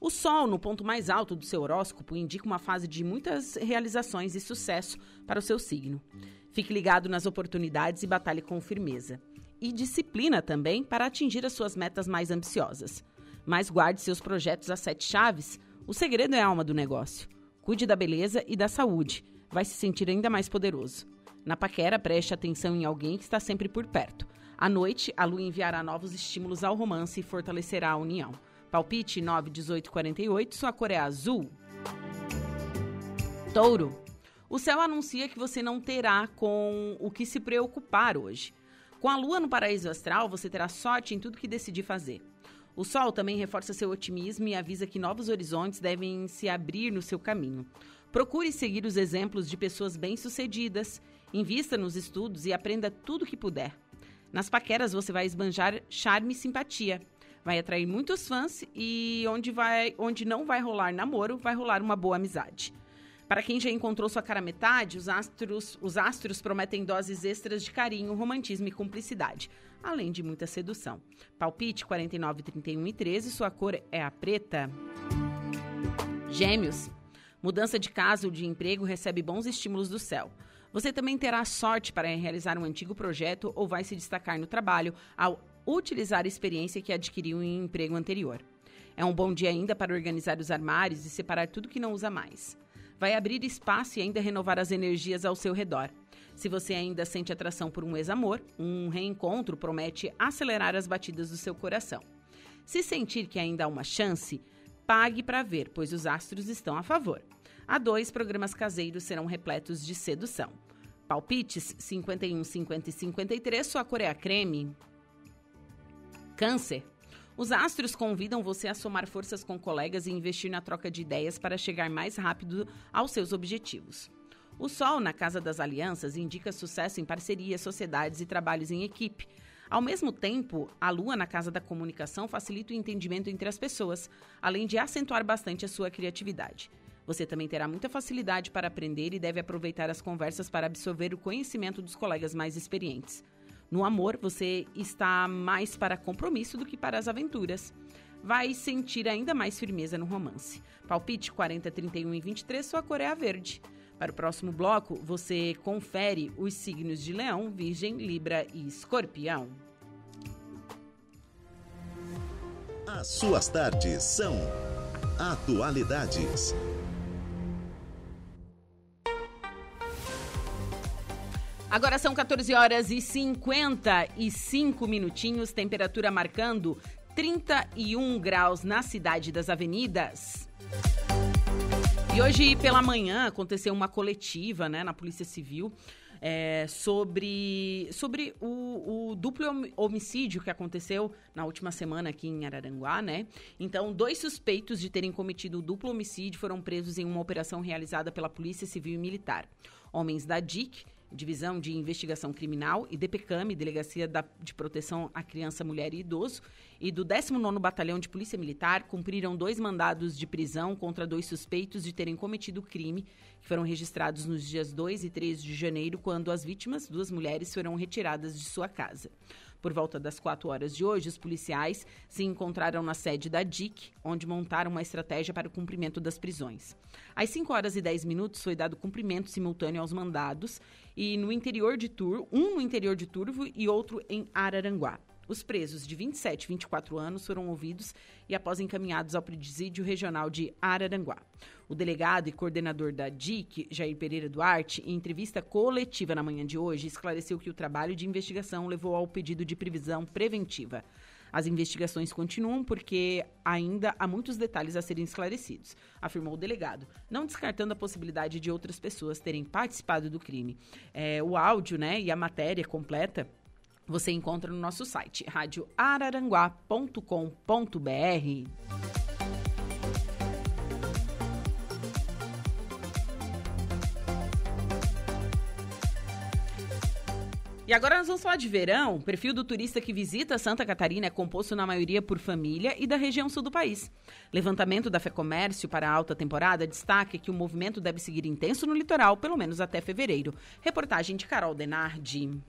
O Sol, no ponto mais alto do seu horóscopo, indica uma fase de muitas realizações e sucesso para o seu signo. Fique ligado nas oportunidades e batalhe com firmeza. E disciplina também para atingir as suas metas mais ambiciosas. Mas guarde seus projetos a sete chaves. O segredo é a alma do negócio. Cuide da beleza e da saúde. Vai se sentir ainda mais poderoso. Na paquera, preste atenção em alguém que está sempre por perto. À noite, a lua enviará novos estímulos ao romance e fortalecerá a união. Palpite 9, 18, 48, sua cor é azul. Touro. O céu anuncia que você não terá com o que se preocupar hoje. Com a lua no paraíso astral, você terá sorte em tudo que decidir fazer. O sol também reforça seu otimismo e avisa que novos horizontes devem se abrir no seu caminho. Procure seguir os exemplos de pessoas bem-sucedidas, invista nos estudos e aprenda tudo que puder. Nas paqueras você vai esbanjar charme e simpatia. Vai atrair muitos fãs e onde, vai, onde não vai rolar namoro, vai rolar uma boa amizade. Para quem já encontrou sua cara metade, os astros, os astros prometem doses extras de carinho, romantismo e cumplicidade, além de muita sedução. Palpite 49, 31 e 13, sua cor é a preta. Gêmeos. Mudança de casa ou de emprego recebe bons estímulos do céu. Você também terá sorte para realizar um antigo projeto ou vai se destacar no trabalho ao utilizar a experiência que adquiriu em um emprego anterior. É um bom dia ainda para organizar os armários e separar tudo que não usa mais vai abrir espaço e ainda renovar as energias ao seu redor. Se você ainda sente atração por um ex-amor, um reencontro promete acelerar as batidas do seu coração. Se sentir que ainda há uma chance, pague para ver, pois os astros estão a favor. Há dois programas caseiros serão repletos de sedução. Palpites 51, 50 e 53, sua cor é a creme. Câncer. Os astros convidam você a somar forças com colegas e investir na troca de ideias para chegar mais rápido aos seus objetivos. O Sol, na Casa das Alianças, indica sucesso em parcerias, sociedades e trabalhos em equipe. Ao mesmo tempo, a Lua, na Casa da Comunicação, facilita o entendimento entre as pessoas, além de acentuar bastante a sua criatividade. Você também terá muita facilidade para aprender e deve aproveitar as conversas para absorver o conhecimento dos colegas mais experientes. No amor, você está mais para compromisso do que para as aventuras. Vai sentir ainda mais firmeza no romance. Palpite 40, 31 e 23, sua cor é a verde. Para o próximo bloco, você confere os signos de Leão, Virgem, Libra e Escorpião. As suas tardes são Atualidades. Agora são 14 horas e 55 minutinhos, temperatura marcando 31 graus na cidade das avenidas. E hoje pela manhã aconteceu uma coletiva né, na Polícia Civil é, sobre, sobre o, o, duplo homicídio que aconteceu na última semana aqui em Araranguá, né? Então, dois suspeitos de terem cometido o duplo homicídio foram presos em uma operação realizada pela Polícia Civil e Militar. Homens da DIC Divisão de Investigação Criminal, e DPCAM, Delegacia da, de Proteção à Criança, Mulher e Idoso, e do 19º Batalhão de Polícia Militar cumpriram dois mandados de prisão contra dois suspeitos de terem cometido crime, que foram registrados nos dias 2 e 3 de janeiro, quando as vítimas, duas mulheres, foram retiradas de sua casa. Por volta das 4 horas de hoje, os policiais se encontraram na sede da DIC, onde montaram uma estratégia para o cumprimento das prisões. Às 5 horas e 10 minutos foi dado cumprimento simultâneo aos mandados e no interior de Turvo, um no interior de Turvo e outro em Araranguá. Os presos de 27 e 24 anos foram ouvidos e após encaminhados ao presídio regional de Araranguá. O delegado e coordenador da DIC, Jair Pereira Duarte, em entrevista coletiva na manhã de hoje, esclareceu que o trabalho de investigação levou ao pedido de previsão preventiva. As investigações continuam porque ainda há muitos detalhes a serem esclarecidos, afirmou o delegado, não descartando a possibilidade de outras pessoas terem participado do crime. É, o áudio né, e a matéria completa você encontra no nosso site radioararanguá.com.br. E agora nós vamos falar de verão. O perfil do turista que visita Santa Catarina é composto na maioria por família e da região sul do país. Levantamento da FEComércio para a alta temporada destaca que o movimento deve seguir intenso no litoral, pelo menos até fevereiro. Reportagem de Carol Denardi.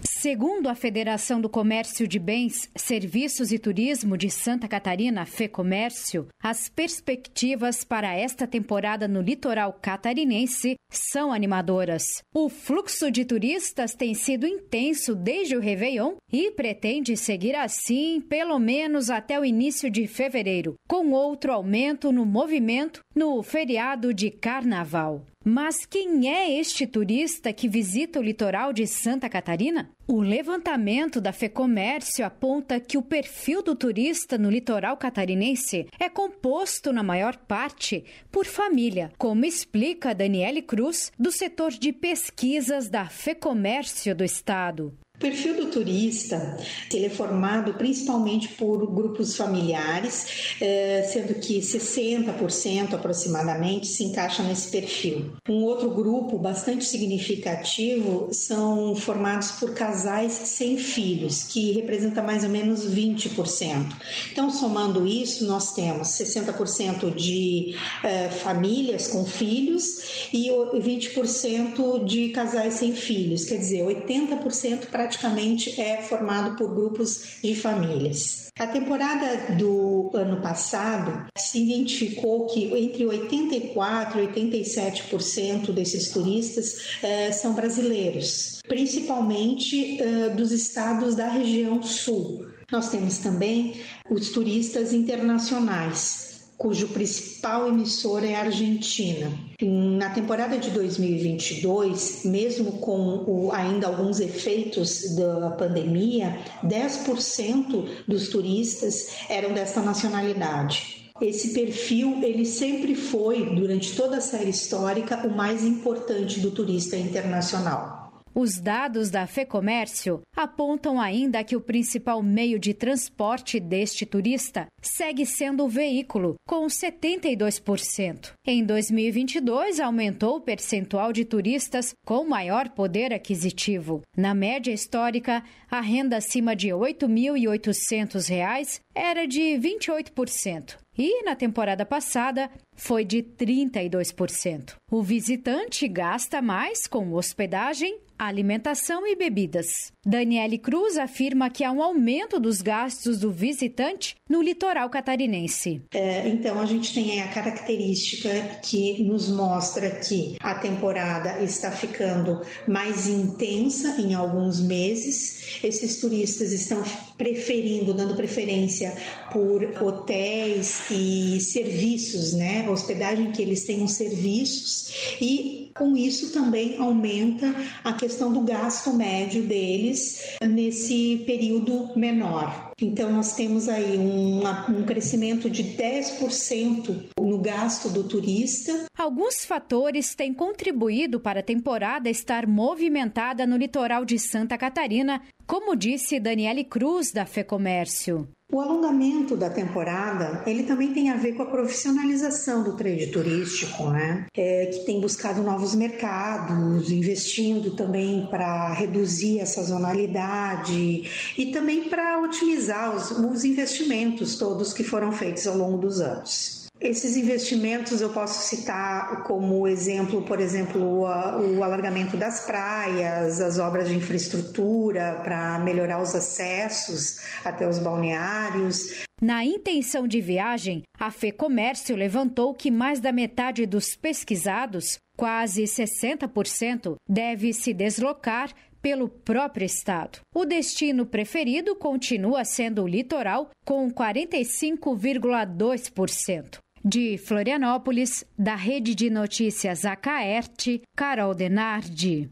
Segundo a Federação do Comércio de Bens, Serviços e Turismo de Santa Catarina, FEComércio, as perspectivas para esta temporada no litoral catarinense são animadoras. O fluxo de turistas tem sido intenso desde o Réveillon e pretende seguir assim pelo menos até o início de fevereiro, com outro aumento no movimento no feriado de Carnaval. Mas quem é este turista que visita o litoral de Santa Catarina? O levantamento da FEComércio aponta que o perfil do turista no litoral catarinense é composto, na maior parte, por família, como explica Daniele Cruz, do setor de pesquisas da FEComércio do Estado. O perfil do turista ele é formado principalmente por grupos familiares, eh, sendo que 60% aproximadamente se encaixa nesse perfil. Um outro grupo bastante significativo são formados por casais sem filhos, que representa mais ou menos 20%. Então, somando isso, nós temos 60% de eh, famílias com filhos e 20% de casais sem filhos, quer dizer, 80% para praticamente é formado por grupos de famílias. A temporada do ano passado se identificou que entre 84 e 87% desses turistas eh, são brasileiros, principalmente eh, dos estados da região sul. Nós temos também os turistas internacionais, cujo principal emissor é a Argentina. Na temporada de 2022, mesmo com o, ainda alguns efeitos da pandemia, 10% dos turistas eram desta nacionalidade. Esse perfil, ele sempre foi, durante toda a série histórica, o mais importante do turista internacional. Os dados da FEComércio apontam ainda que o principal meio de transporte deste turista segue sendo o veículo, com 72%. Em 2022, aumentou o percentual de turistas com maior poder aquisitivo. Na média histórica, a renda acima de R$ 8.800 era de 28%. E na temporada passada foi de 32%. O visitante gasta mais com hospedagem, alimentação e bebidas. Daniele Cruz afirma que há um aumento dos gastos do visitante no litoral catarinense. É, então, a gente tem a característica que nos mostra que a temporada está ficando mais intensa em alguns meses. Esses turistas estão preferindo, dando preferência por hotéis e serviços, né? Hospedagem que eles tenham serviços e com isso também aumenta a questão do gasto médio deles nesse período menor. Então, nós temos aí uma, um crescimento de 10% no gasto do turista. Alguns fatores têm contribuído para a temporada estar movimentada no litoral de Santa Catarina, como disse Daniele Cruz, da FEComércio. O alongamento da temporada, ele também tem a ver com a profissionalização do trade turístico, né? É, que tem buscado novos mercados, investindo também para reduzir a sazonalidade e também para otimizar os, os investimentos todos que foram feitos ao longo dos anos. Esses investimentos eu posso citar como exemplo, por exemplo, o, alargamento das praias, as obras de infraestrutura para melhorar os acessos até os balneários. Na intenção de viagem, a FEComércio levantou que mais da metade dos pesquisados, quase 60%, deve se deslocar pelo próprio estado. O destino preferido continua sendo o litoral, com 45,2%. De Florianópolis, da Rede de Notícias Acaerte, Carol Denardi.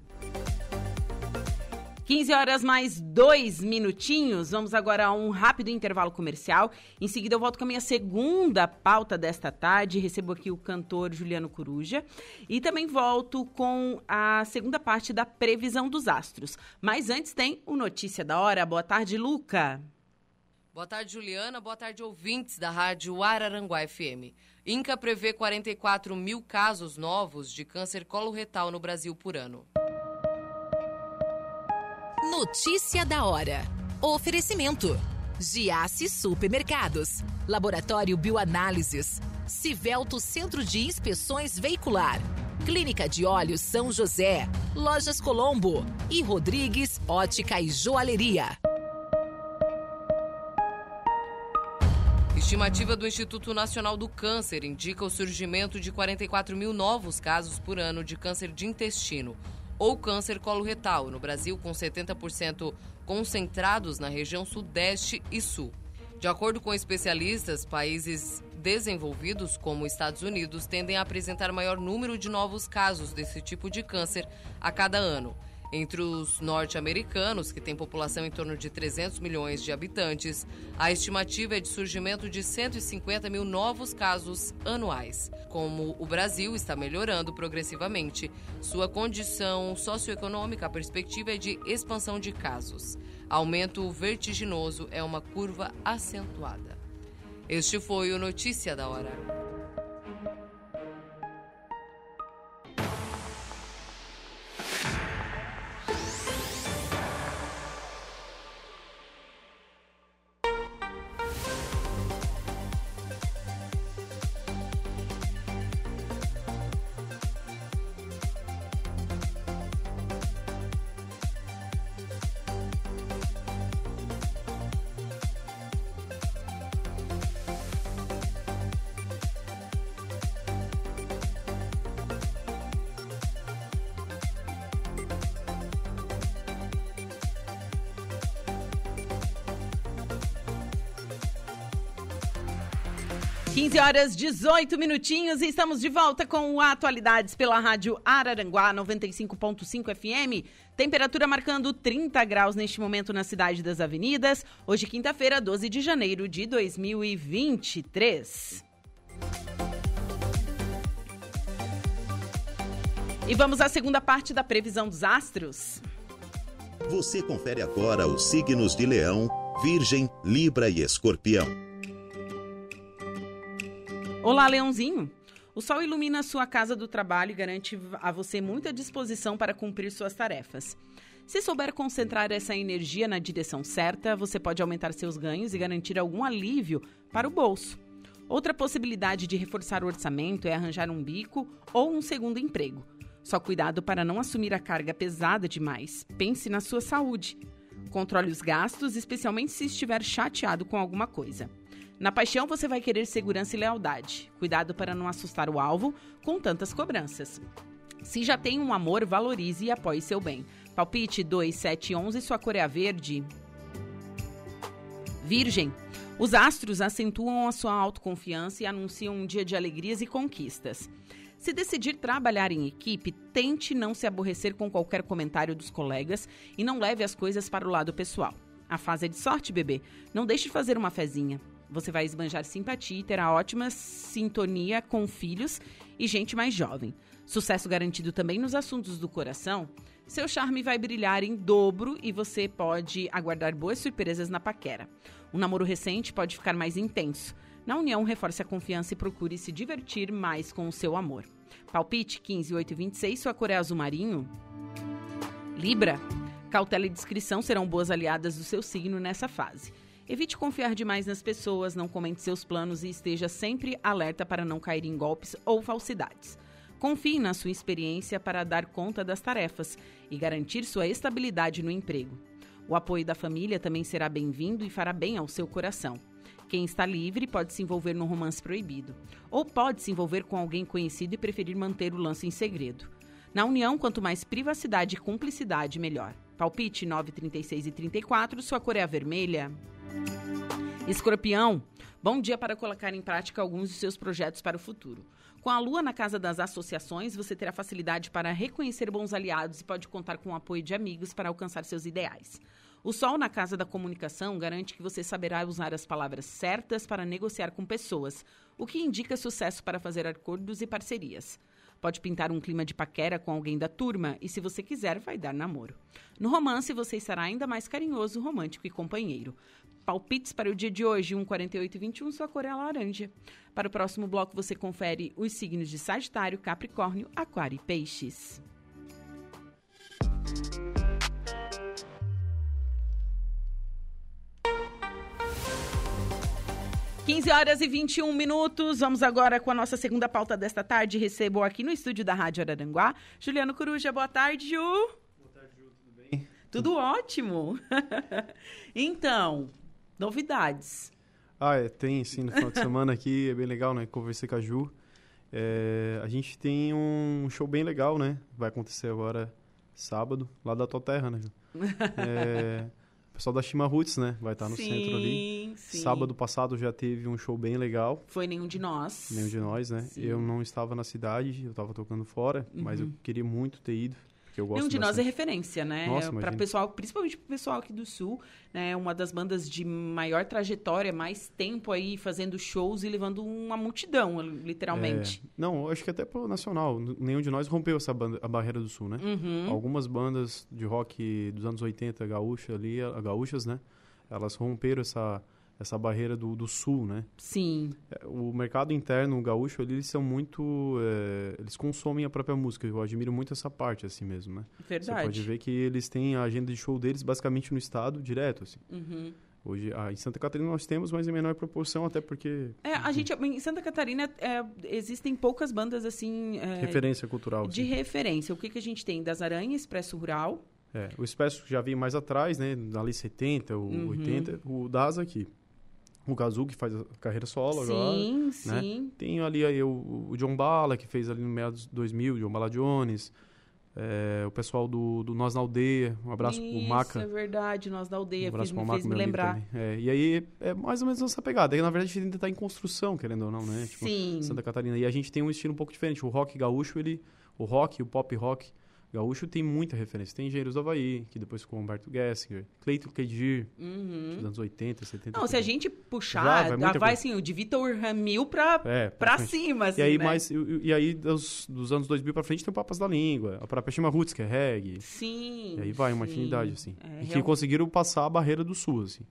15 horas mais dois minutinhos. Vamos agora a um rápido intervalo comercial. Em seguida, eu volto com a minha segunda pauta desta tarde. Recebo aqui o cantor Juliano Coruja. E também volto com a segunda parte da previsão dos astros. Mas antes tem o Notícia da Hora. Boa tarde, Luca. Boa tarde, Juliana. Boa tarde, ouvintes da Rádio Araranguá FM. INCA prevê 44 mil casos novos de câncer coloretal no Brasil por ano. Notícia da hora. Oferecimento. Giasse Supermercados. Laboratório Bioanálises. Civelto Centro de Inspeções Veicular. Clínica de Olhos São José, Lojas Colombo e Rodrigues Ótica e Joalheria. Estimativa do Instituto Nacional do Câncer indica o surgimento de 44 mil novos casos por ano de câncer de intestino ou câncer coloretal no Brasil, com 70% concentrados na região Sudeste e Sul. De acordo com especialistas, países desenvolvidos, como Estados Unidos, tendem a apresentar maior número de novos casos desse tipo de câncer a cada ano. Entre os norte-americanos, que têm população em torno de 300 milhões de habitantes, a estimativa é de surgimento de 150 mil novos casos anuais. Como o Brasil está melhorando progressivamente sua condição socioeconômica, a perspectiva é de expansão de casos. Aumento vertiginoso é uma curva acentuada. Este foi o Notícia da Hora. 15 horas 18 minutinhos e estamos de volta com Atualidades pela Rádio Araranguá 95.5 FM. Temperatura marcando 30 graus neste momento na cidade das avenidas. Hoje, quinta-feira, 12 de janeiro de 2023. E vamos à segunda parte da previsão dos astros. Você confere agora os signos de Leão, Virgem, Libra e Escorpião. Olá, Leãozinho! O sol ilumina a sua casa do trabalho e garante a você muita disposição para cumprir suas tarefas. Se souber concentrar essa energia na direção certa, você pode aumentar seus ganhos e garantir algum alívio para o bolso. Outra possibilidade de reforçar o orçamento é arranjar um bico ou um segundo emprego. Só cuidado para não assumir a carga pesada demais. Pense na sua saúde. Controle os gastos, especialmente se estiver chateado com alguma coisa. Na paixão, você vai querer segurança e lealdade. Cuidado para não assustar o alvo com tantas cobranças. Se já tem um amor, valorize e apoie seu bem. Palpite 2711, sua cor é a verde. Virgem. Os astros acentuam a sua autoconfiança e anunciam um dia de alegrias e conquistas. Se decidir trabalhar em equipe, tente não se aborrecer com qualquer comentário dos colegas e não leve as coisas para o lado pessoal. A fase é de sorte, bebê. Não deixe de fazer uma fezinha. Você vai esbanjar simpatia e terá ótima sintonia com filhos e gente mais jovem. Sucesso garantido também nos assuntos do coração. Seu charme vai brilhar em dobro e você pode aguardar boas surpresas na paquera. Um namoro recente pode ficar mais intenso. Na união, reforce a confiança e procure se divertir mais com o seu amor. Palpite 15, 8 e 26, sua cor é azul marinho. Libra. Cautela e discrição serão boas aliadas do seu signo nessa fase. Evite confiar demais nas pessoas, não comente seus planos e esteja sempre alerta para não cair em golpes ou falsidades. Confie na sua experiência para dar conta das tarefas e garantir sua estabilidade no emprego. O apoio da família também será bem-vindo e fará bem ao seu coração. Quem está livre pode se envolver num romance proibido, ou pode se envolver com alguém conhecido e preferir manter o lance em segredo. Na união, quanto mais privacidade e cumplicidade, melhor. Palpite 9, 36 e 34, sua cor é a vermelha. Escorpião, bom dia para colocar em prática alguns de seus projetos para o futuro. Com a lua na casa das associações, você terá facilidade para reconhecer bons aliados e pode contar com o apoio de amigos para alcançar seus ideais. O sol na casa da comunicação garante que você saberá usar as palavras certas para negociar com pessoas, o que indica sucesso para fazer acordos e parcerias. Pode pintar um clima de paquera com alguém da turma e, se você quiser, vai dar namoro. No romance, você estará ainda mais carinhoso, romântico e companheiro. Palpites para o dia de hoje, 1, 48 e 21, sua cor é laranja. Para o próximo bloco, você confere os signos de Sagitário, Capricórnio, Aquário e Peixes. 15 15 horas e 21 minutos. Vamos agora com a nossa segunda pauta desta tarde. Recebo aqui no estúdio da Rádio Araranguá Juliano Coruja. Boa tarde, Ju. Boa tarde, Ju. Tudo bem? Tudo ótimo. então, novidades. Ah, é, tem sim no final de semana aqui, é bem legal, né? Conversei com a Ju. É, a gente tem um show bem legal, né? Vai acontecer agora sábado, lá da tua terra, né, Ju? É, o pessoal da Shima Roots, né? Vai estar no sim, centro ali. Sim. Sábado passado já teve um show bem legal. Foi nenhum de nós. Nenhum de nós, né? Sim. Eu não estava na cidade, eu estava tocando fora, uhum. mas eu queria muito ter ido. Porque eu gosto nenhum de bastante. nós é referência, né? Para pessoal, principalmente pro pessoal aqui do Sul, né? Uma das bandas de maior trajetória, mais tempo aí fazendo shows e levando uma multidão, literalmente. É, não, acho que até pro nacional. Nenhum de nós rompeu essa banda, a barreira do Sul, né? Uhum. Algumas bandas de rock dos anos 80, gaúcha ali, gaúchas, né? Elas romperam essa, essa barreira do, do Sul, né? Sim. É, O mercado interno, o gaúcho, eles são muito... é, eles consomem a própria música. Eu admiro muito essa parte, assim mesmo, né? Verdade. Você pode ver que eles têm a agenda de show deles basicamente no estado, direto, assim. Uhum. Hoje, ah, em Santa Catarina nós temos, mas em menor proporção, até porque... É, a gente, em Santa Catarina, é, existem poucas bandas assim. é, Referência cultural. De referência. O que, que a gente tem? Das Aranhas, Expresso Rural. É, o Expresso já veio mais atrás, né? Ali 70, o Uhum. 80. O DASA aqui. O Gazu, que faz a carreira solo agora. sim, né? sim. Tem ali aí o, o John Bala, que fez ali no meados de 2000, John Bala Jones. É, o pessoal do, do Nós na Aldeia. Um abraço pro Isso, Maca. é verdade. Nós Um aldeia abraço fiz, pro me Maca, fez me lembrar. É, e aí é mais ou menos essa pegada. Aí, na verdade, a gente ainda tá em construção, querendo ou não, né? Tipo, Sim. Santa Catarina. E a gente tem um estilo um pouco diferente. O rock gaúcho, ele... O rock, o pop rock gaúcho tem muita referência. Tem Engenheiros do Havaí, que depois ficou Humberto Gessinger. Cleiton Kedir, Uhum. dos anos 80, 70. Não, se a gente Já, puxar, vai vai, vai assim, o de Vitor Ramil pra, É, pra cima, assim, E aí, né? mais, e, e aí dos, dos anos 2000 pra frente, tem o Papas da Língua. A própria Shima Roots, que é reggae. Sim. E aí vai, uma sim. afinidade, assim. É, e que real- conseguiram passar a barreira do Sul, assim.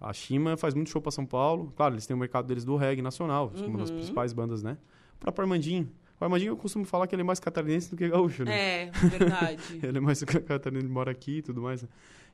A Shima faz muito show pra São Paulo. Claro, eles têm o mercado deles do reggae nacional, são uma das Uhum. principais bandas, né? O próprio Armandinho. O Armandinho eu costumo falar que ele é mais catarinense do que gaúcho, né? É, verdade. Ele é mais catarinense, ele mora aqui e tudo mais. né?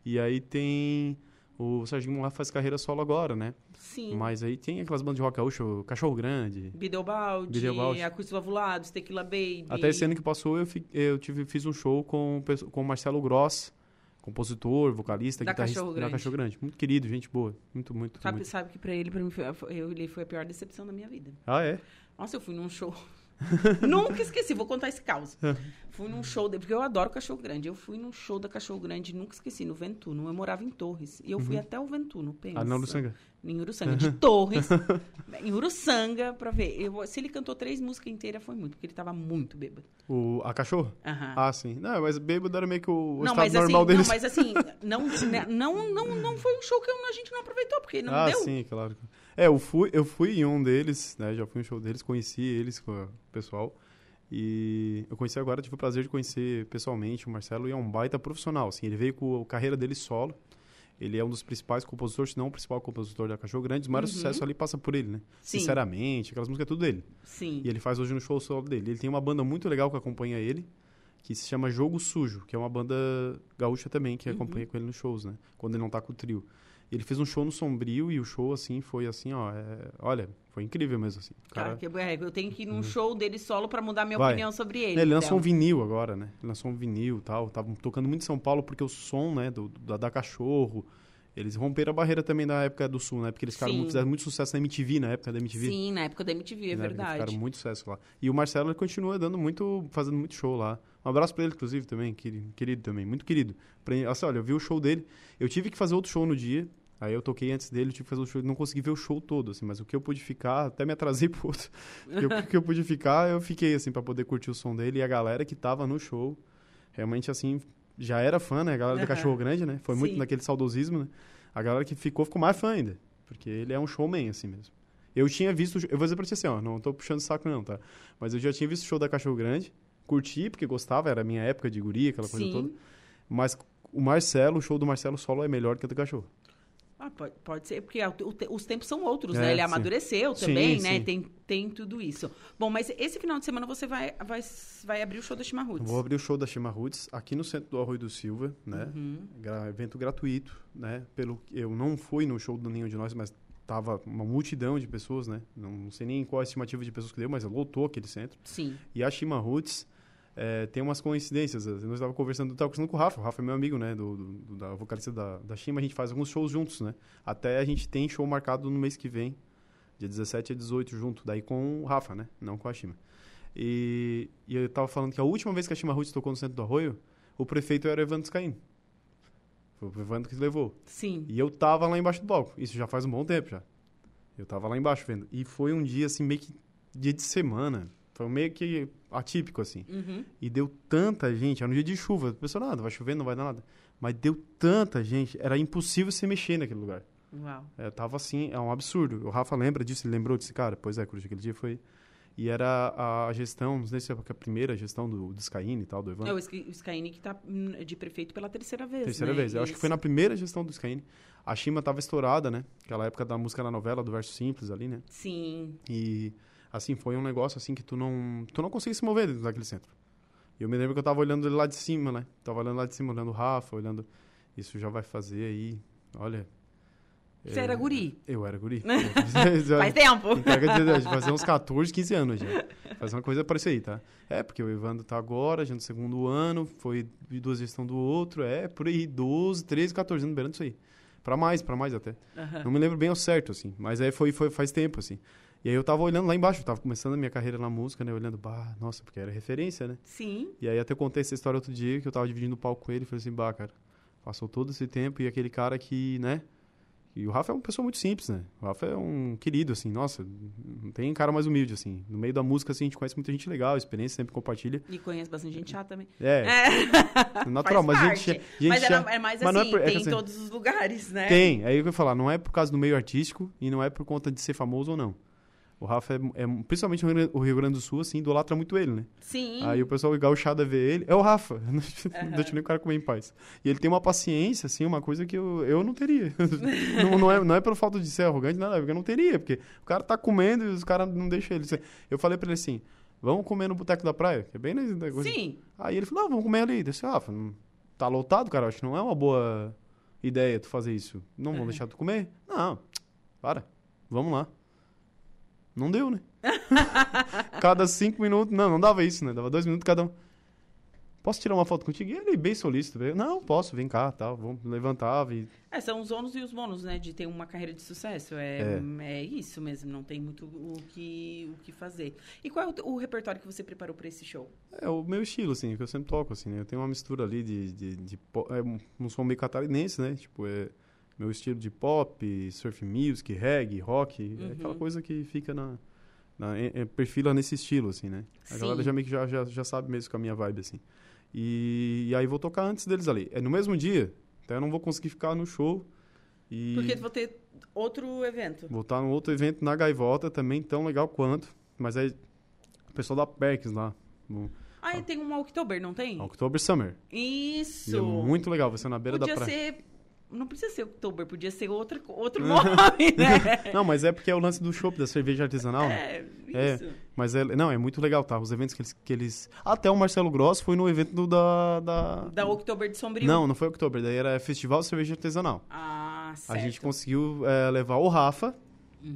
E aí tem... O Serginho lá faz carreira solo agora, né? Sim. Mas aí tem aquelas bandas de rock gaúcho, Cachorro Grande. Bideobaldi, Bideobaldi. Acústicos Valvulados, Tequila Baby. Até esse ano que passou, eu, fi- eu tive, fiz um show com, com o Marcelo Gross, compositor, vocalista, Da guitarrista Cachorro da Grande. Cachorro Grande. Muito querido, gente boa. Muito, muito, Sabe, muito. sabe que pra ele, pra mim, foi- eu, ele foi a pior decepção da minha vida. Ah, é? Nossa, eu fui num show. Nunca esqueci, vou contar esse caos. É. fui num show, de, porque eu adoro Cachorro Grande. Eu fui num show da Cachorro Grande, nunca esqueci, no Ventuno. Eu morava em Torres. E eu fui até o Ventuno, pensa. Ah, não, Luçanga. Em Uruçanga, de Torres. em Uruçanga, pra ver. Eu- se ele cantou três músicas inteiras, foi muito, porque ele tava muito bêbado. O, a Cachorro? Aham. Ah, sim. Não, mas bêbado era meio que o, o não, mas normal assim, deles. não, mas assim, não, né, não, não, não foi um show que a gente não aproveitou, porque não ah, deu. sim, claro. É, eu fui, eu fui em um deles, né? Já fui em um show deles, conheci eles, com o pessoal. E eu conheci agora, tive o prazer de conhecer pessoalmente o Marcelo e é um baita profissional, assim. Ele veio com a carreira dele solo. Ele é um dos principais compositores, se não o principal compositor da Cachorro Grande. O maior Uhum. sucesso ali passa por ele, né? Sim. Sinceramente, aquelas músicas é tudo dele. Sim. E ele faz hoje no show solo dele. Ele tem uma banda muito legal que acompanha ele, que se chama Jogo Sujo, que é uma banda gaúcha também, que Uhum. acompanha com ele nos shows, né? Quando ele não tá com o trio. Ele fez um show no Sombrio e o show, assim, foi assim, ó... é- Olha, foi incrível mesmo, assim. Cara, cara- que, é, eu tenho que ir num show dele solo pra mudar minha Vai. opinião sobre ele. Ele lançou então. um vinil agora, né? Ele lançou um vinil e tal. Tava tocando muito em São Paulo porque o som, né, do, da, da Cachorro... Eles romperam a barreira também da época do Sul, né? Porque eles ficaram, fizeram muito sucesso na MTV, na época da MTV. Sim, na época da MTV, é né? Eles verdade. Ficaram muito sucesso lá. E o Marcelo continua dando muito, fazendo muito show lá. Um abraço pra ele, inclusive, também, querido, querido também, muito querido. Pra, assim, olha, eu vi o show dele, eu tive que fazer outro show no dia, aí eu toquei antes dele, tive que fazer o show, não consegui ver o show todo, assim, mas o que eu pude ficar, até me atrasei pro outro, Porque o que eu pude ficar, eu fiquei, assim, pra poder curtir o som dele, e a galera que tava no show, realmente, assim, já era fã, né, a galera do Aham. Cachorro Grande, né, foi muito Sim. naquele saudosismo, né, a galera que ficou, ficou mais fã ainda, porque ele é um showman, assim mesmo. Eu tinha visto, eu vou dizer pra ti assim, ó, não tô puxando saco não, tá? Mas eu já tinha visto o show da Cachorro Grande, curti porque gostava, era a minha época de guria, aquela coisa Sim. toda. Mas o Marcelo, o show do Marcelo solo é melhor que o do Cachorro. Ah, pode, pode ser, porque te- os tempos são outros, É, né? Ele sim. amadureceu Sim, também, né? sim. Tem, tem tudo isso. Bom, mas esse final de semana você vai, vai, vai abrir o show da Chimarruts. Vou abrir o show da Chima Roots aqui no centro do Arroio do Silva, né? Uhum. Gra- evento gratuito, né? Pelo eu não fui no show do nenhum de nós, mas tava uma multidão de pessoas, né? Não, sei nem qual a estimativa de pessoas que deu, mas lotou aquele centro. Sim. E a Shima Roots é, tem umas coincidências. Eu estava conversando, eu tava conversando com o Rafa. O Rafa é meu amigo, né? Do, do- da vocalista da, da Shima. A gente faz alguns shows juntos, né? Até a gente tem show marcado no mês que vem, dia 17 a 18 junto. Daí com o Rafa, né? Não com a Shima. E, e eu tava falando que a última vez que a Shima Roots tocou no centro do Arroio, o prefeito era o Evandro Scaini. Foi o Evandro que levou. Sim. E eu tava lá embaixo do palco. Isso já faz um bom tempo já. Eu tava lá embaixo vendo. E foi um dia, assim, meio que dia de semana. Foi meio que atípico, assim. Uhum. E deu tanta gente. Era um dia de chuva. O pessoal, nada, vai chover, não vai dar nada. Mas deu tanta gente. Era impossível se mexer naquele lugar. Uau. É, tava assim, é um absurdo. O Rafa lembra disso, ele lembrou desse cara. Pois é, Cruz, aquele dia foi... E era a gestão, não sei se é a primeira gestão do, do Scaini e tal, do Evandro. É o Skyne que tá hum, de prefeito pela terceira vez. Terceira né? vez. Eu acho que foi na primeira gestão do Scaini. A Shima tava estourada, né? Aquela época da música na novela, do verso simples ali, né? Sim. E, assim, foi um negócio, assim, que tu não... Tu não conseguia se mover dentro daquele centro. E eu me lembro que eu tava olhando ele lá de cima, né? Tava olhando lá de cima, olhando o Rafa, olhando... Isso já vai fazer aí... Olha... Você era guri? Eu era guri. Faz tempo. Fazer uns 14, 15 anos já. Fazer uma coisa parecida aí, tá? É, porque o Evandro tá agora, já no segundo ano, foi de duas gestões do outro, é, por aí, 12, 13, 14 anos, beirando isso aí. Pra mais, pra mais até. Aham. Não me lembro bem ao certo, assim, mas aí foi, foi faz tempo, assim. E aí eu tava olhando lá embaixo, eu tava começando a minha carreira na música, né, olhando, bah, nossa, porque era referência, né? Sim. E aí até contei essa história outro dia, que eu tava dividindo o palco com ele, e falei assim, bah, cara, passou todo esse tempo e aquele cara que, né... E o Rafa é uma pessoa muito simples, né? O Rafa é um querido, assim, nossa, não tem cara mais humilde, assim. No meio da música, assim, a gente conhece muita gente legal, experiência sempre compartilha. E conheço bastante gente chata também. É, É. natural, mas parte. gente, gente Mas era, é mais mas não é assim, por- é que tem assim- em todos os lugares, né? Tem, aí eu ia falar, não é por causa do meio artístico e não é por conta de ser famoso ou não. O Rafa é, é- principalmente o Rio Grande- do Sul, assim, idolatra muito ele, né? Sim. Aí o pessoal gauchada vê ele, é o Rafa, não deixa nem o cara comer em paz. E ele tem uma paciência, assim, uma coisa que eu, eu não teria. não, não, é, não é pelo fato de ser arrogante, nada, é porque eu não teria, porque o cara tá comendo e os caras não deixam ele. Eu falei pra ele assim, vamos comer no Boteco da Praia, que é bem coisa. Sim. Aí ele falou, não, vamos comer ali. Eu disse, Rafa, tá lotado, cara, acho que não é uma boa ideia tu fazer isso. Não vão deixar tu comer? Não, para, vamos lá. Não deu, né? cada cinco minutos, não, não dava isso, né? Dava dois minutos cada um. Posso tirar uma foto contigo? E ele bem solícito, veio, não, posso, vem cá, tal, vamos, levantava e... É, são os ônus e os bônus, né? De ter uma carreira de sucesso. É, é. isso mesmo, não tem muito o que, o que fazer. E qual é o, o repertório que você preparou pra esse show? É o meu estilo, assim, que eu sempre toco, assim, né? Eu tenho uma mistura ali de... de, de po- é um som meio catarinense, né? Tipo, é meu estilo de pop, surf music, reggae, rock. É aquela coisa que fica na... na é, é, perfila nesse estilo, assim, né? A Sim. galera já meio que já, já, já sabe mesmo com a minha vibe, assim. E, e aí vou tocar antes deles ali. É no mesmo dia, então eu não vou conseguir ficar no show. E Porque vou ter outro evento. vou estar no outro evento na Gaivota também, tão legal quanto. Mas aí, o pessoal da Perks lá, Ah, e tem uma October, não tem? October Summer. Isso. E é muito legal, vai ser na beira Podia da praia. ser... Não precisa ser October, podia ser outra, outro nome, né? Não, mas é porque é o lance do chopp, da cerveja artesanal. né? É, isso. É, mas é, não, é muito legal, tá? Os eventos que eles, que eles... Até o Marcelo Gross foi no evento do, da, da... Da October de Sombrio. Não, não foi October, daí era Festival de Cerveja Artesanal. Ah, certo. A gente conseguiu é, levar o Rafa.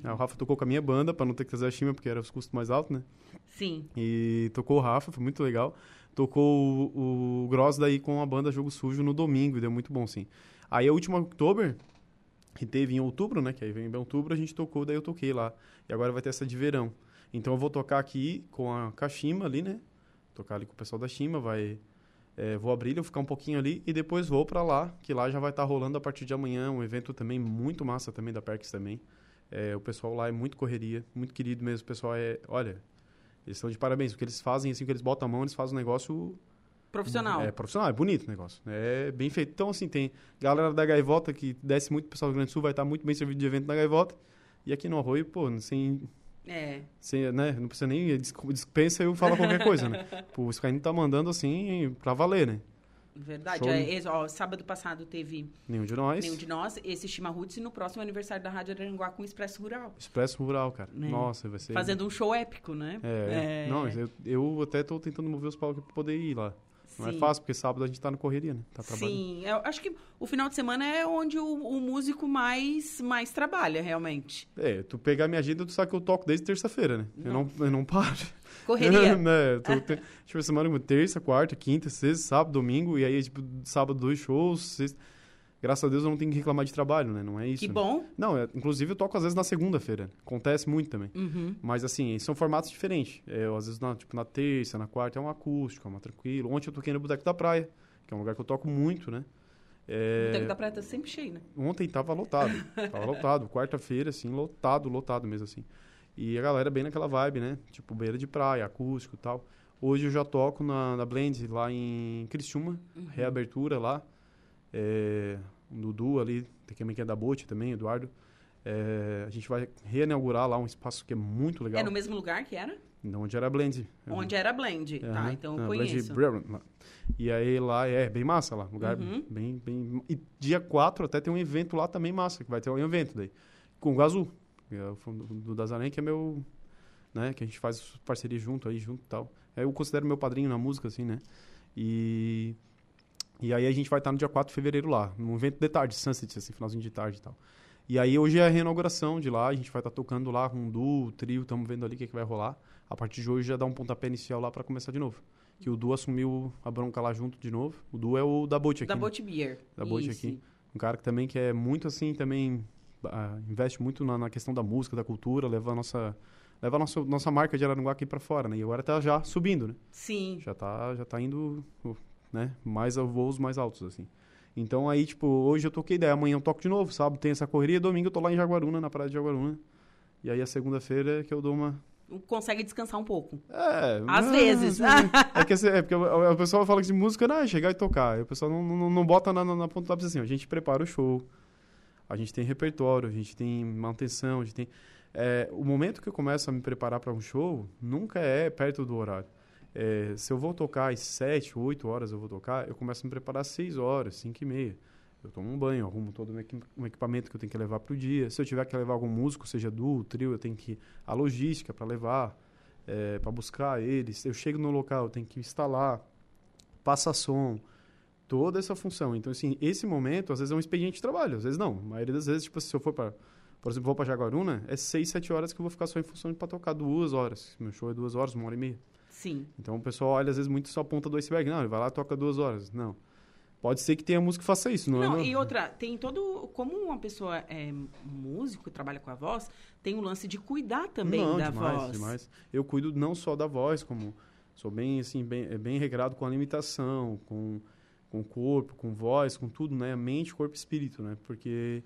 É, O Rafa tocou com a minha banda, pra não ter que trazer a Chima, porque era os custos mais altos, né? Sim. E tocou o Rafa, foi muito legal. Tocou o, o Gross daí com a banda Jogo Sujo no domingo, e deu muito bom, sim. Aí a última October, que teve em outubro, né? Que aí vem em outubro, a gente tocou, daí eu toquei lá. E agora vai ter essa de verão. Então eu vou tocar aqui com a Kashima ali, né? Tocar ali com o pessoal da Shima, vai... é, vou abrir, eu ficar um pouquinho ali e depois vou pra lá, que lá já vai estar rolando a partir de amanhã, um evento também muito massa também da Perks também. É, o pessoal lá é muito correria, muito querido mesmo. O pessoal é, olha, eles estão de parabéns. O que eles fazem, assim, o que eles botam a mão, eles fazem um negócio Profissional. é profissional, é bonito o negócio. É bem feito. Então, assim, tem galera da Gaivota que desce muito, o pessoal do Rio Grande do Sul vai estar muito bem servido de evento na Gaivota. E aqui no Arroio, pô, sem, É. sem, né, não precisa nem dis- dispensa eu falar qualquer coisa, né? Pô, o Skyrim tá mandando, assim, pra valer, né? Verdade. É, ó, sábado passado teve Nenhum de nós. nenhum de nós, esse Chimarruts, e no próximo aniversário da Rádio Aranguá com o Expresso Rural. Expresso Rural, cara. É. Nossa, vai ser... Fazendo um show épico, né? É, não, mas eu, eu até tô tentando mover os palcos pra poder ir lá. Não é Sim. fácil, porque sábado a gente tá na correria, né? Tá trabalhando. Sim, eu acho que o final de semana é onde o, o músico mais, mais trabalha, realmente. É, tu pegar minha agenda, tu sabe que eu toco desde terça-feira, né? Eu não, eu não paro. Correria. né? Eu tô, te, tipo, semana terça, quarta, quinta, sexta, sábado, domingo, e aí, tipo, sábado dois shows, sexta... Graças a Deus eu não tenho que reclamar de trabalho, né? Não é isso. que né? bom. Não, é, inclusive eu toco às vezes na segunda-feira. Acontece muito também. Uhum. Mas assim, são formatos diferentes. É, eu, às vezes, na, tipo, na terça, na quarta é um acústico, é uma tranquilo. Ontem eu toquei no Boteco da Praia, que é um lugar que eu toco muito, né? É, O Boteco da Praia tá sempre cheio, né? Ontem tava lotado. tava lotado. Quarta-feira, assim, lotado, lotado mesmo, assim. E a galera bem naquela vibe, né? Tipo, beira de praia, acústico e tal. Hoje eu já toco na, na Blend, lá em Criciúma. Reabertura lá. É, o Dudu ali, tem quem que é da Bote também, Eduardo. É, a gente vai reinaugurar lá um espaço que é muito legal. É no mesmo lugar que era? Onde era a Blend. Onde era a Blend. Tá, então eu Blend conheço. Lá. E aí lá é bem massa lá, lugar Uhum. bem, bem... E dia 4 até tem um evento lá também massa, que vai ter um evento daí. Com o Gazu, que é o fundo do Dazarém, que é meu... Né, que a gente faz parceria junto aí, junto e tal. É, Eu considero meu padrinho na música, assim, né? E... E aí a gente vai estar no dia 4 de fevereiro lá, num evento de tarde, sunset, assim, finalzinho de tarde e tal. E aí hoje é a reinauguração de lá, a gente vai estar tocando lá com um duo, trio, estamos vendo ali o que, que vai rolar. A partir de hoje já dá um pontapé inicial lá para começar de novo. Que o Du assumiu a bronca lá junto de novo. O Du é o da Bote aqui. Da né? Bote Beer. Da Bote aqui. Um cara que também que é muito assim, também ah, investe muito na, na questão da música, da cultura, leva a nossa, leva a nossa, nossa marca de Araranguá aqui para fora, né? E agora tá já subindo, né? Sim. Já tá, já tá indo, uh, né? Mais voos mais altos, assim. Então aí, tipo, hoje eu toquei ideia, amanhã eu toco de novo, sábado tem essa correria, domingo eu tô lá em Jaguaruna, na praia de Jaguaruna. E aí a segunda-feira é que eu dou uma... Consegue descansar um pouco. É... Às é, vezes. É, que, assim, é porque o, pessoal fala que música não é chegar e tocar. Aí o pessoal não, não, não bota na, na, ponta do lápis assim, a gente prepara o show, a gente tem repertório, a gente tem manutenção, a gente tem... é, o momento que eu começo a me preparar para um show nunca é perto do horário. É, se eu vou tocar às 7, 8 horas eu vou tocar, eu começo a me preparar às 6 horas, 5 e meia. Eu tomo um banho, arrumo todo o equipamento que eu tenho que levar para o dia. Se eu tiver que levar algum músico, seja duo, trio, eu tenho que a logística para levar, para buscar eles. Eu chego no local, eu tenho que instalar, passar som, toda essa função. Então, assim, esse momento, às vezes é um expediente de trabalho, às vezes não. A maioria das vezes, tipo, se eu for para, por exemplo, vou para Jaguaruna, é 6, 7 horas que eu vou ficar só em função de para tocar duas horas. Meu show é duas horas, uma hora e meia. Sim. Então o pessoal olha às vezes muito só a ponta do iceberg. Não, ele vai lá e toca duas horas. Não. Pode ser que tenha música que faça isso, não, Não, é? e outra, tem todo. Como uma pessoa é músico, trabalha com a voz, tem o lance de cuidar também não, da demais, voz. demais. Eu cuido não só da voz, como sou bem assim, bem, é bem regrado com a limitação, com com o corpo, com voz, com tudo, né? Mente, corpo e espírito, né? Porque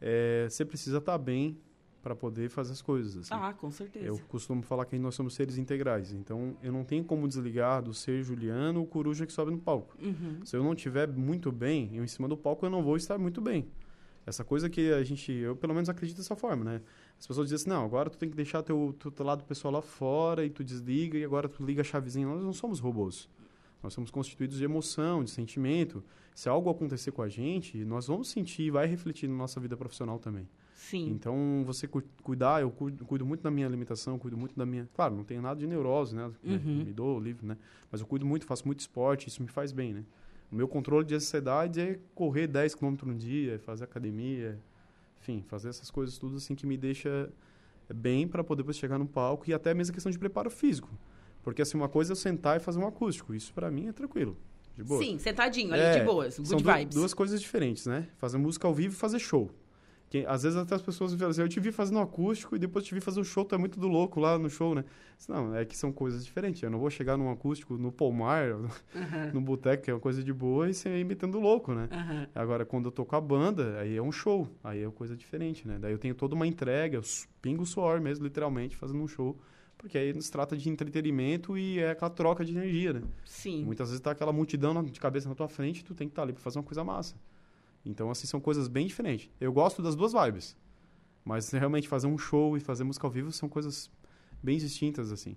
é, você precisa estar bem para poder fazer as coisas. Assim. Ah, com certeza. Eu costumo falar que nós somos seres integrais. Então, eu não tenho como desligar do ser Juliano o coruja que sobe no palco. Uhum. Se eu não estiver muito bem, eu em cima do palco eu não vou estar muito bem. Essa coisa que a gente, eu pelo menos acredito dessa forma, né? As pessoas dizem assim, não, agora tu tem que deixar teu, teu, teu lado pessoal lá fora e tu desliga e agora tu liga a chavezinha. Nós não somos robôs. Nós somos constituídos de emoção, de sentimento. Se algo acontecer com a gente, nós vamos sentir e vai refletir na nossa vida profissional também. Sim. Então, você cu- cuidar, eu cuido, cuido muito da minha alimentação, cuido muito da minha... Claro, não tenho nada de neurose, né? Uhum. Me dou livre, né? Mas eu cuido muito, faço muito esporte, isso me faz bem, né? O meu controle de ansiedade é correr 10 km no dia, fazer academia, enfim, fazer essas coisas tudo assim que me deixa bem para poder depois chegar no palco e até mesmo a questão de preparo físico. Porque assim, uma coisa é eu sentar e fazer um acústico, isso para mim é tranquilo, de boa. Sim, sentadinho, ali É, de boas, good são vibes. duas coisas diferentes, né? Fazer música ao vivo e fazer show. Que, às vezes até as pessoas falam assim, eu te vi fazendo acústico e depois te vi fazer o show, tu é muito do louco lá no show, né? Não, é que são coisas diferentes. Eu não vou chegar num acústico, no Pomar, Aham, no boteco, que é uma coisa de boa, e você ir metendo louco, né? aham. Agora, quando eu tô com a banda, aí é um show. Aí é uma coisa diferente, né? Daí eu tenho toda uma entrega, eu pingo o suor mesmo, literalmente, fazendo um show. Porque aí se trata de entretenimento e é aquela troca de energia, né? Sim. Muitas vezes tá aquela multidão de cabeça na tua frente, tu tem que estar ali para fazer uma coisa massa. Então, assim, são coisas bem diferentes. Eu gosto das duas vibes. Mas realmente fazer um show e fazer música ao vivo são coisas bem distintas, assim.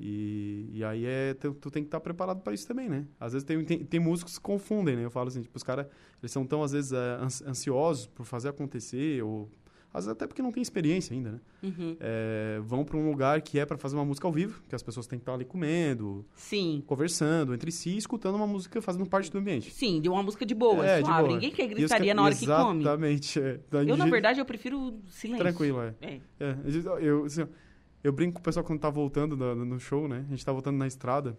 E, e aí é, tu, tu tem que estar preparado para isso também, né? Às vezes tem, tem, tem músicos que se confundem, né? Eu falo assim, tipo, os caras, eles são tão, às vezes, é, ans- ansiosos por fazer acontecer, ou às vezes até porque não tem experiência ainda, né? Uhum. É, vão para um lugar que é para fazer uma música ao vivo, que as pessoas têm que estar ali comendo, Sim. conversando entre si, escutando uma música, fazendo parte do ambiente. Sim, de uma música de boa, É, de suave. boa. Ninguém quer gritaria na hora que come. Exatamente. é. Da- Eu, na de- verdade, eu prefiro silêncio. Tranquilo, é. É. É, eu, eu, assim, eu brinco com o pessoal quando tá voltando no show, né? A gente tá voltando na estrada.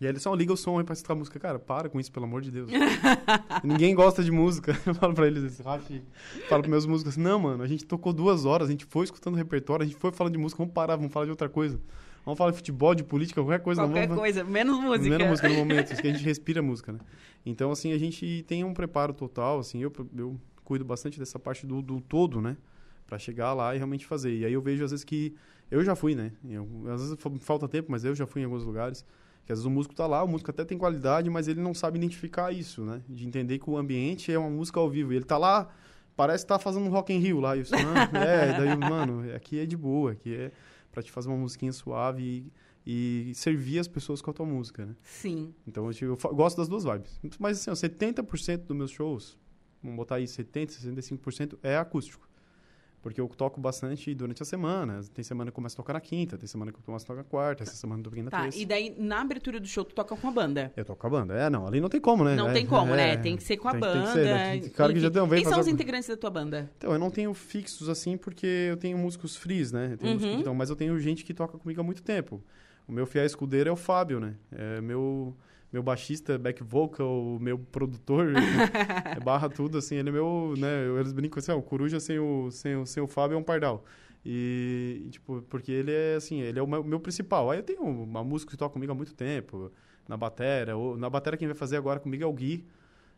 E aí eles só liga o som aí pra escutar a música. Cara, para com isso, pelo amor de Deus. Ninguém gosta de música. Eu falo pra eles, esse Rafi, falo pros meus músicos assim, não, mano, a gente tocou duas horas, a gente foi escutando o repertório, a gente foi falando de música, vamos parar, vamos falar de outra coisa. Vamos falar de futebol, de política, qualquer coisa. Qualquer vamos... coisa, menos música. Menos música no momento, isso que a gente respira música, né? Então, assim, a gente tem um preparo total, assim, eu, eu cuido bastante dessa parte do, do todo, né? Pra chegar lá e realmente fazer. E aí eu vejo, às vezes, que eu já fui, né? Eu, às vezes fa- falta tempo, mas eu já fui em alguns lugares. Que às vezes o músico tá lá, o músico até tem qualidade, mas ele não sabe identificar isso, né? De entender que o ambiente é uma música ao vivo. E ele tá lá, parece que tá fazendo um Rock in Rio lá. E eu, disse, "Não, é, daí, mano, aqui é de boa, aqui é pra te fazer uma musiquinha suave e, e servir as pessoas com a tua música, né? Sim. Então eu, eu fa- gosto das duas vibes. Mas assim, ó, 70% dos meus shows, vamos botar aí 70%, 65% é acústico. Porque eu toco bastante durante a semana. Tem semana que eu começo a tocar na quinta, tem semana que eu começo a tocar na quarta, essa semana eu tô na Tá, terça. e daí na abertura do show tu toca com a banda. Eu toco com a banda. É, não, ali não tem como, né? Não É, tem como, é, né? Tem que ser com a tem- tem que banda. ser, né? Tem cara que já tem- vem Quem são os integrantes da tua banda? Então, eu não tenho fixos assim, porque eu tenho músicos frees, né? Eu Uhum. músicos que tão- mas eu tenho gente que toca comigo há muito tempo. O meu fiel escudeiro é o Fábio, né? É meu, meu baixista, back vocal, meu produtor, é barra tudo, assim. Ele é meu, né? Eles brincam assim, ó, o Coruja sem o, sem, o, sem o Fábio é um pardal. E, tipo, porque ele é, assim, ele é o meu, meu principal. Aí eu tenho uma música que toca comigo há muito tempo, na batera. Ou, na batera quem vai fazer agora comigo é o Gui,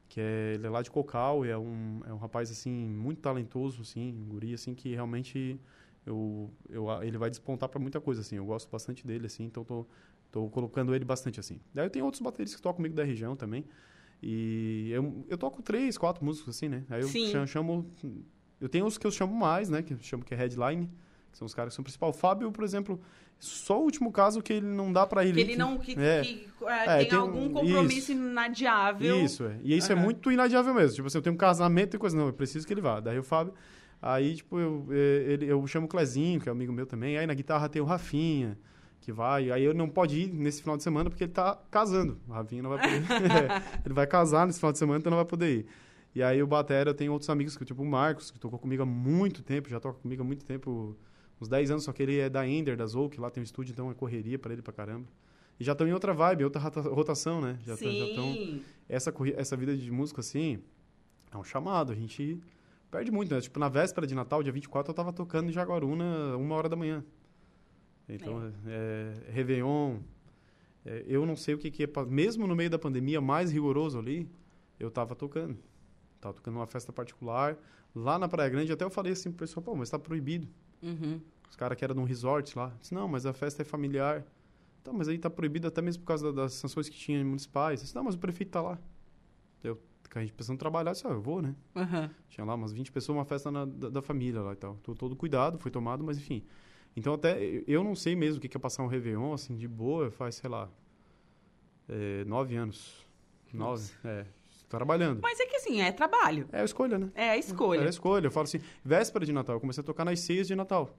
que é, ele é lá de Cocal, e é um, é um rapaz, assim, muito talentoso, assim, um guri, assim, que realmente eu, eu, ele vai despontar para muita coisa, assim, eu gosto bastante dele, assim, então tô, tô colocando ele bastante, assim. Daí eu tenho outros bateristas que tocam comigo da região também, e eu, eu toco três, quatro músicos, assim, né, aí eu Sim. cha- chamo, eu tenho os que eu chamo mais, né, que eu chamo que é headline, que são os caras que são principal. O Fábio, por exemplo, só o último caso que ele não dá para ele... Que ele não. Que, É. que, é, É, tem, tem um- algum compromisso isso. inadiável. Isso, é. E isso é Aham. muito inadiável mesmo. Tipo assim, eu tenho um casamento e coisa. Não, eu preciso que ele vá. Daí o Fábio. Aí, tipo, eu, eh, ele, eu chamo o Clezinho, que é amigo meu também. Aí na guitarra tem o Rafinha, que vai. Aí eu não pode ir nesse final de semana porque ele tá casando. O Rafinha não vai poder. É, ele vai casar nesse final de semana, então não vai poder ir. E aí o Batera, tenho outros amigos, que, tipo o Marcos, que tocou comigo há muito tempo, já toca comigo há muito tempo, uns 10 anos, só que ele é da Ender, da Zouk, lá tem um estúdio, então é correria pra ele pra caramba. E já estão em outra vibe, outra rota- rotação, né? Já tão- já estão essa, essa vida de músico, assim, é um chamado. A gente perde muito, né? Tipo, na véspera de Natal, dia 24, eu tava tocando em Jaguaruna, uma hora da manhã. Então, é. Réveillon. é, eu não sei o que, que é. Mesmo no meio da pandemia, mais rigoroso ali, eu tava tocando. Tava tocando numa festa particular. Lá na Praia Grande, até eu falei assim pro pessoal, pô, mas tá proibido. Uhum. Os caras que eram num resort lá. Disse, não, mas a festa é familiar. Então, mas aí tá proibido até mesmo por causa da- das sanções que tinha municipais. Disse, não, mas o prefeito tá lá. Eu, a gente precisando trabalhar, disse, ah, eu vou, né? Aham. Tinha lá umas 20 pessoas, uma festa na- da, da família lá e tal. Tô, todo cuidado, foi tomado, mas enfim. Então, até eu- não sei mesmo o que é passar um Réveillon, assim, de boa, faz, sei lá, é, nove anos. Nove, é. Trabalhando. Mas é que assim, é trabalho. É a escolha, né? É a escolha. É a escolha. Eu falo assim, véspera de Natal, eu comecei a tocar nas ceias de Natal.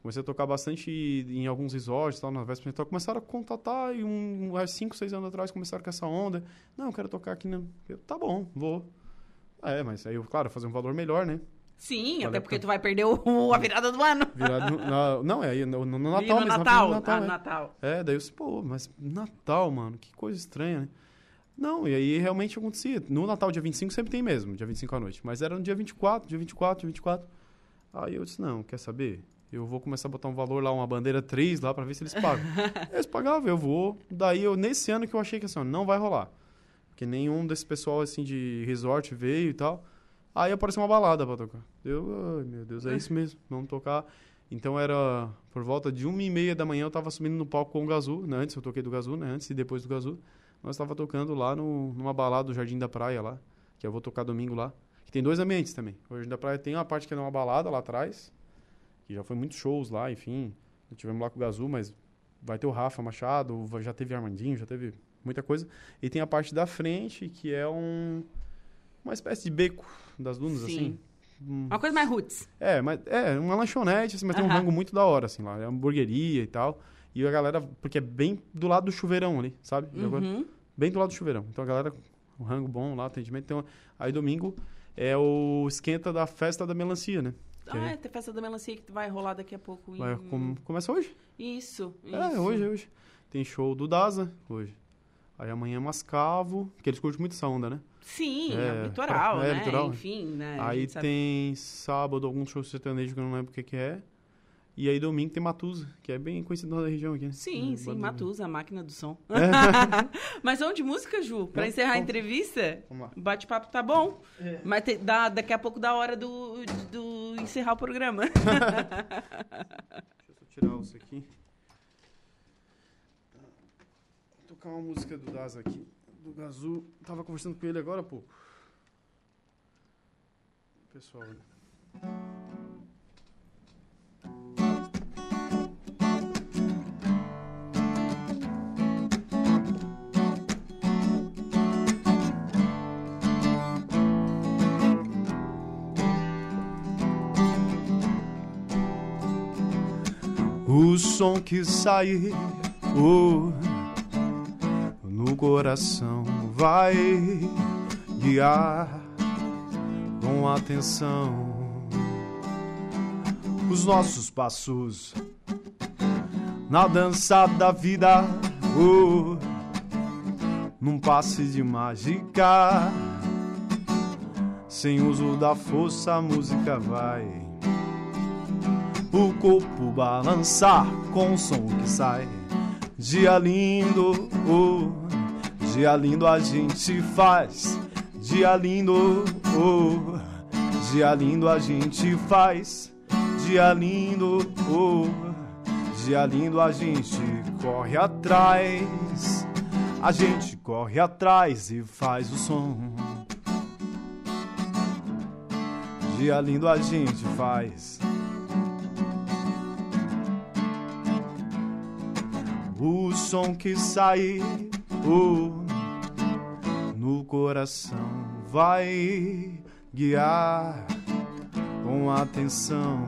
Comecei a tocar bastante em alguns resorts, tal, na véspera de Natal. Começaram a contatar e um, há 5, 6 anos atrás começaram com essa onda. Não, eu quero tocar aqui. Na... Eu, tá bom, vou. É, mas aí eu, claro, fazer um valor melhor, né? Sim, Vale até porque tu vai perder o, a virada do ano. Virado no, na- não, é aí no, no, no Natal no mesmo. Natal. no Natal ah, é. Natal. É, daí eu disse, pô, mas Natal, mano, que coisa estranha, né? Não, e aí realmente acontecia. No Natal, dia 25, sempre tem mesmo, dia 25 à noite. Mas era no dia 24, dia 24, dia 24. Aí eu disse, não, quer saber? Eu vou começar a botar um valor lá, uma bandeira 3 lá, pra ver se eles pagam. eles pagavam, eu vou. Daí, eu, nesse ano que eu achei que assim, ó, não vai rolar. Porque nenhum desse pessoal, assim, de resort veio e tal. Aí apareceu uma balada pra tocar. Eu, ai meu Deus, é isso mesmo, vamos tocar. Então era por volta de uma e meia da manhã eu tava subindo no palco com o Gazu, né? Antes eu toquei do Gazu, né? Antes e depois do Gazu. Nós tava tocando lá no, numa balada do Jardim da Praia lá, que eu vou tocar domingo lá. Que tem dois ambientes também. O Jardim da Praia tem uma parte que é uma balada lá atrás, que já foi muitos shows lá, enfim. Tivemos lá com o Gazu, mas vai ter o Rafa Machado, já teve Armandinho, já teve muita coisa. E tem a parte da frente, que é um uma espécie de beco das dunas, Sim. assim. um- Uma coisa mais roots. É, mas é uma lanchonete, assim, mas tem um rango muito da hora, assim, lá. É uma hamburgueria e tal. E a galera, porque é bem do lado do chuveirão ali, sabe? Uhum. Bem do lado do chuveirão. Então a galera, um rango bom lá, atendimento. Então, aí domingo é o esquenta da festa da melancia, né? Que Ah, é, tem festa da melancia que vai rolar daqui a pouco. vai, em- com- começa hoje? Isso, isso. É, hoje, hoje. Tem show do Daza hoje. Aí amanhã é Mascavo, que eles curtem muito essa onda, né? Sim, É, é, litoral, pra- é, né? litoral. Enfim, né? a aí tem sábado algum show sertanejo que eu não lembro o que, que é. E aí domingo tem Matusa, que é bem conhecido na região aqui. né? Sim, É, sim, Matusa, a máquina do som. Mas vamos de música, Ju? Pra É, encerrar a vamos. entrevista? Vamos lá. O bate-papo tá bom. É. Mas te- dá, daqui a pouco dá hora do, do encerrar o programa. Deixa eu só tirar isso aqui. Vou tocar uma música do Daza aqui. Do Gazu. Tava conversando com ele agora há pouco. Pessoal? O som que sai oh, coração vai guiar com atenção os nossos passos na dança da vida, oh, num passe de mágica. Sem uso da força, a música vai o corpo balançar com o som que sai. Dia lindo, oh, dia lindo a gente faz. Dia lindo, oh, dia lindo a gente faz. Dia lindo, oh, dia lindo a gente corre atrás. A gente corre atrás e faz o som. Dia lindo a gente faz. O som que sai oh, no coração vai guiar com atenção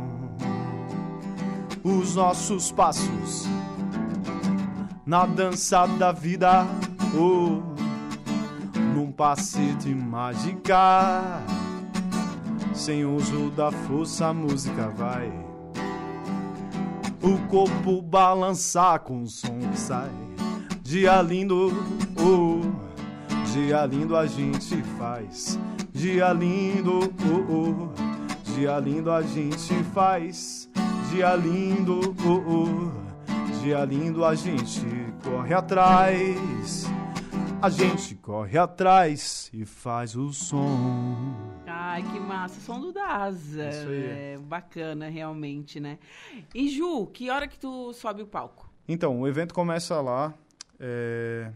os nossos passos na dança da vida, oh, num passe de mágica. Sem uso da força, a música vai o corpo balançar com o som que sai. Dia lindo, oh, dia lindo a gente faz. Dia lindo, oh, oh, dia lindo a gente faz. Dia lindo, oh, oh, dia lindo a gente corre atrás. A gente corre atrás e faz o som. Ai, que massa. Som do Daza. Isso aí. É bacana, realmente, né? E Ju, que hora que tu sobe o palco? Então, o evento começa lá, é,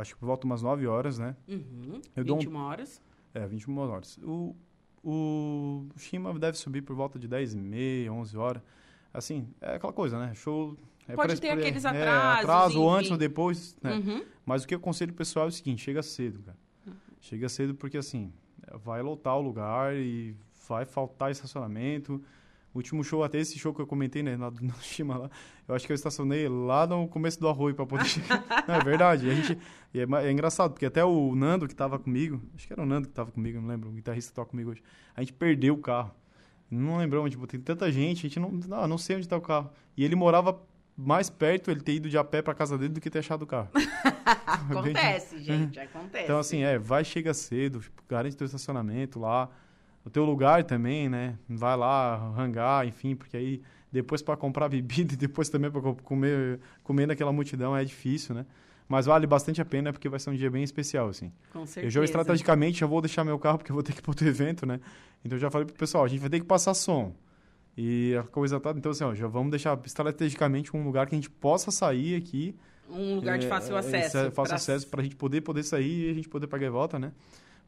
acho que por volta umas 9 horas, né? Uhum. Eu dou um- 21 horas. É, 21 horas. O, o Shima deve subir por volta de 10 e meia, 11 horas. Assim, é aquela coisa, né? Show... É Pode ter aqueles é, atrasos, atraso, ou antes ou depois, né? Uhum. Mas o que eu aconselho pro pessoal é o seguinte, chega cedo, cara. Chega cedo porque, assim, vai lotar o lugar e vai faltar estacionamento. O último show, até esse show que eu comentei, né, lá do no Shima lá, eu acho que eu estacionei lá no começo do arroio pra poder chegar. Não, é verdade. A gente, é, é engraçado, porque até o Nando que tava comigo, acho que era o Nando que tava comigo, não lembro, o guitarrista que toca comigo hoje, a gente perdeu o carro. Não lembramos, tipo, tem tanta gente, a gente não, não, não sei onde tá o carro. E ele morava mais perto, ele ter ido de a pé pra casa dele do que ter achado o carro. Acontece, gente, acontece. Então, assim, é, vai, chega cedo, tipo, garante teu estacionamento lá, o teu lugar também, né? Vai lá, hangar, enfim, porque aí depois para comprar bebida e depois também para comer, comer naquela multidão é difícil, né? Mas vale bastante a pena porque vai ser um dia bem especial, assim. Com certeza. Eu já estrategicamente já vou deixar meu carro porque eu vou ter que ir para outro evento, né? Então eu já falei pro pessoal, a gente vai ter que passar som. E a coisa tá, então assim, ó, já vamos deixar estrategicamente um lugar que a gente possa sair aqui Um lugar de fácil é, acesso. é, fácil pra- acesso para a gente poder poder sair e a gente poder pagar e volta, né?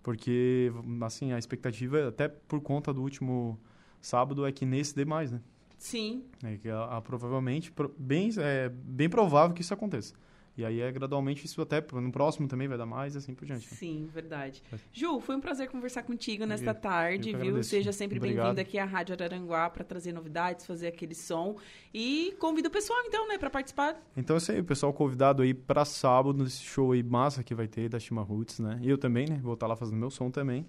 Porque assim a expectativa até por conta do último sábado é que nesse dê mais, né? Sim. É que a, a- provavelmente pro- bem é bem provável que isso aconteça. E aí é gradualmente isso até no próximo também vai dar mais e assim por diante. né? Sim, verdade. Ju, foi um prazer conversar contigo nesta Eu- tarde, eu viu? agradeço. Seja sempre bem-vindo aqui à Rádio Araranguá para trazer novidades, fazer aquele som. E convido o pessoal, então, né, para participar. Então é isso aí, o pessoal convidado aí pra sábado nesse show aí massa que vai ter da Shima Roots, né? E eu também, né? Vou estar lá fazendo meu som também.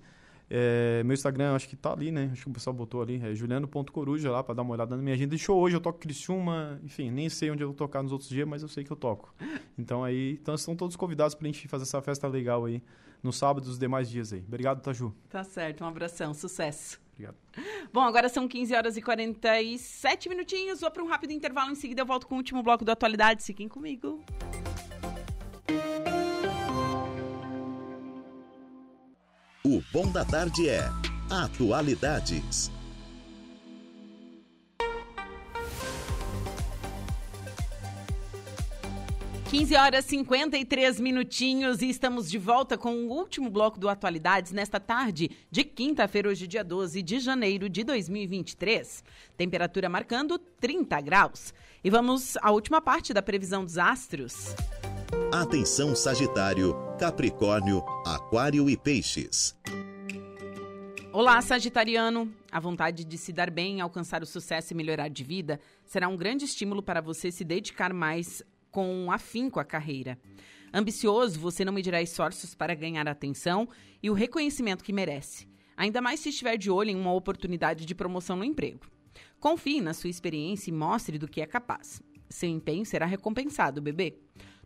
É, meu Instagram, acho que tá ali, né? Acho que o pessoal botou ali, é juliano.coruja lá pra dar uma olhada na minha agenda de show. Hoje eu toco Criciúma, enfim, nem sei onde eu vou tocar nos outros dias, mas eu sei que eu toco. Então aí, então estão todos convidados pra gente fazer essa festa legal aí no sábado e os demais dias aí. Obrigado, Taju. Tá certo, um abração, sucesso. Obrigado. Bom, agora são 15 horas e 47 minutinhos. Vou para um rápido intervalo. Em seguida, eu volto com o último bloco do Atualidade. Fiquem comigo. Bom da Tarde é Atualidades. Quinze horas e 53 minutinhos e estamos de volta com o último bloco do Atualidades nesta tarde de quinta-feira, hoje dia 12 de janeiro de 2023. Temperatura marcando 30 graus. E vamos à última parte da previsão dos astros. Atenção Sagitário, Capricórnio, Aquário e Peixes. Olá, Sagitariano! A vontade de se dar bem, alcançar o sucesso e melhorar de vida será um grande estímulo para você se dedicar mais com afinco à carreira. Ambicioso, você não medirá esforços para ganhar a atenção e o reconhecimento que merece, ainda mais se estiver de olho em uma oportunidade de promoção no emprego. Confie na sua experiência e mostre do que é capaz. Seu empenho será recompensado, bebê.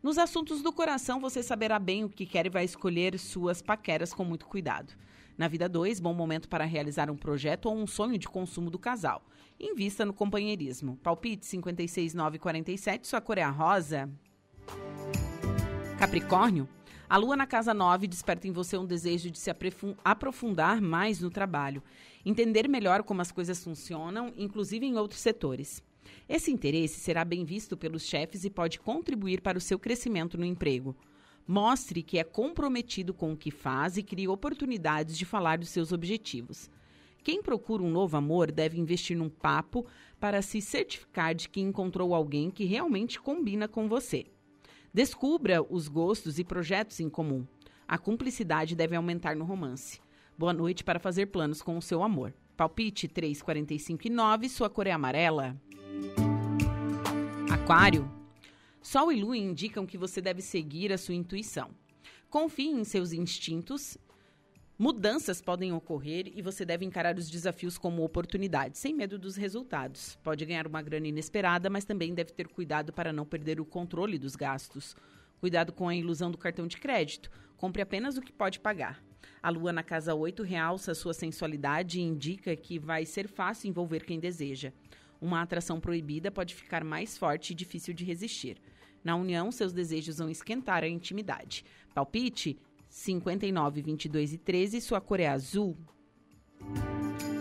Nos assuntos do coração, você saberá bem o que quer e vai escolher suas paqueras com muito cuidado. Na vida 2, bom momento para realizar um projeto ou um sonho de consumo do casal. Invista no companheirismo. Palpite 56947, sua cor é a rosa. Capricórnio, a lua na casa 9 desperta em você um desejo de se aprofundar mais no trabalho, entender melhor como as coisas funcionam, inclusive em outros setores. Esse interesse será bem visto pelos chefes e pode contribuir para o seu crescimento no emprego. Mostre que é comprometido com o que faz e crie oportunidades de falar dos seus objetivos. Quem procura um novo amor deve investir num papo para se certificar de que encontrou alguém que realmente combina com você. Descubra os gostos e projetos em comum. A cumplicidade deve aumentar no romance. Boa noite para fazer planos com o seu amor. Palpite 345 e 9, sua cor é amarela. Aquário. Sol e Lua indicam que você deve seguir a sua intuição. Confie em seus instintos. Mudanças podem ocorrer e você deve encarar os desafios como oportunidades, sem medo dos resultados. Pode ganhar uma grana inesperada, mas também deve ter cuidado para não perder o controle dos gastos. Cuidado com a ilusão do cartão de crédito. Compre apenas o que pode pagar. A lua na casa 8 realça sua sensualidade e indica que vai ser fácil envolver quem deseja. Uma atração proibida pode ficar mais forte e difícil de resistir. Na união, seus desejos vão esquentar a intimidade. Palpite 59, 22 e 13, sua cor é azul.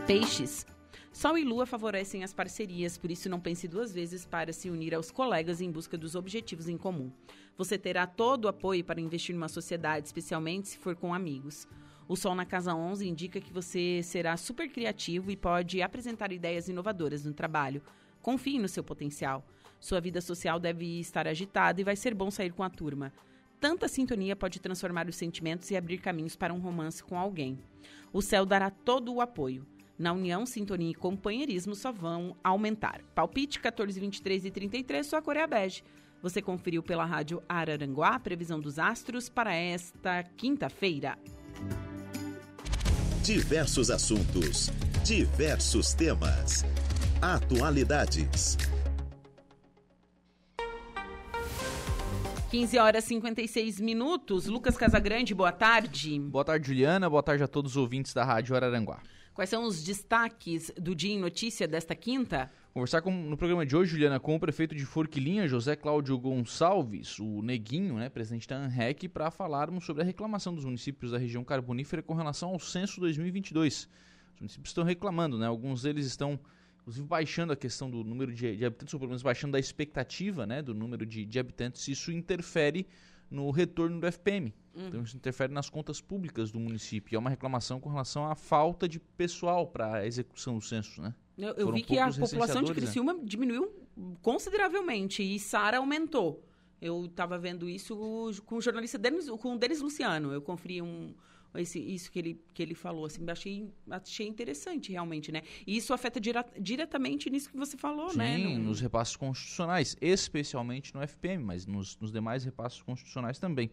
Peixes. Sol e Lua favorecem as parcerias, por isso não pense duas vezes para se unir aos colegas em busca dos objetivos em comum. Você terá todo o apoio para investir numa sociedade, especialmente se for com amigos. O Sol na casa 11 indica que você será super criativo e pode apresentar ideias inovadoras no trabalho. Confie no seu potencial. Sua vida social deve estar agitada e vai ser bom sair com a turma. Tanta sintonia pode transformar os sentimentos e abrir caminhos para um romance com alguém. O céu dará todo o apoio. Na união, sintonia e companheirismo só vão aumentar. Palpite 14, 23 e 33, sua cor é bege. Você conferiu pela rádio Araranguá a previsão dos astros para esta quinta-feira. Diversos assuntos, diversos temas. Atualidades. 15 horas e 56 minutos. Lucas Casagrande, boa tarde. Boa tarde, Juliana. Boa tarde a todos os ouvintes da Rádio Araranguá. Quais são os destaques do Dia em Notícia desta quinta? Conversar com, no programa de hoje, Juliana, com o prefeito de Forquilinha, José Cláudio Gonçalves, o Neguinho, né, presidente da ANREC, para falarmos sobre a reclamação dos municípios da região carbonífera com relação ao censo 2022. Os municípios estão reclamando, né? Alguns deles estão, inclusive, baixando a questão do número de, de habitantes, ou pelo menos baixando da expectativa, né, do número de, de habitantes. Isso interfere no retorno do FPM. Uhum. Então isso interfere nas contas públicas do município. E é uma reclamação com relação à falta de pessoal para a execução do censo, né? Eu, eu vi que a população de né? Criciúma diminuiu consideravelmente e Sara aumentou. Eu estava vendo isso com o jornalista Denis, com o Denis Luciano. Eu conferi um, esse, isso que ele, que ele falou, assim, achei, achei interessante realmente, né? E isso afeta dira, diretamente nisso que você falou, Sim, né? No... nos repasses constitucionais, especialmente no FPM, mas nos, nos demais repasses constitucionais também.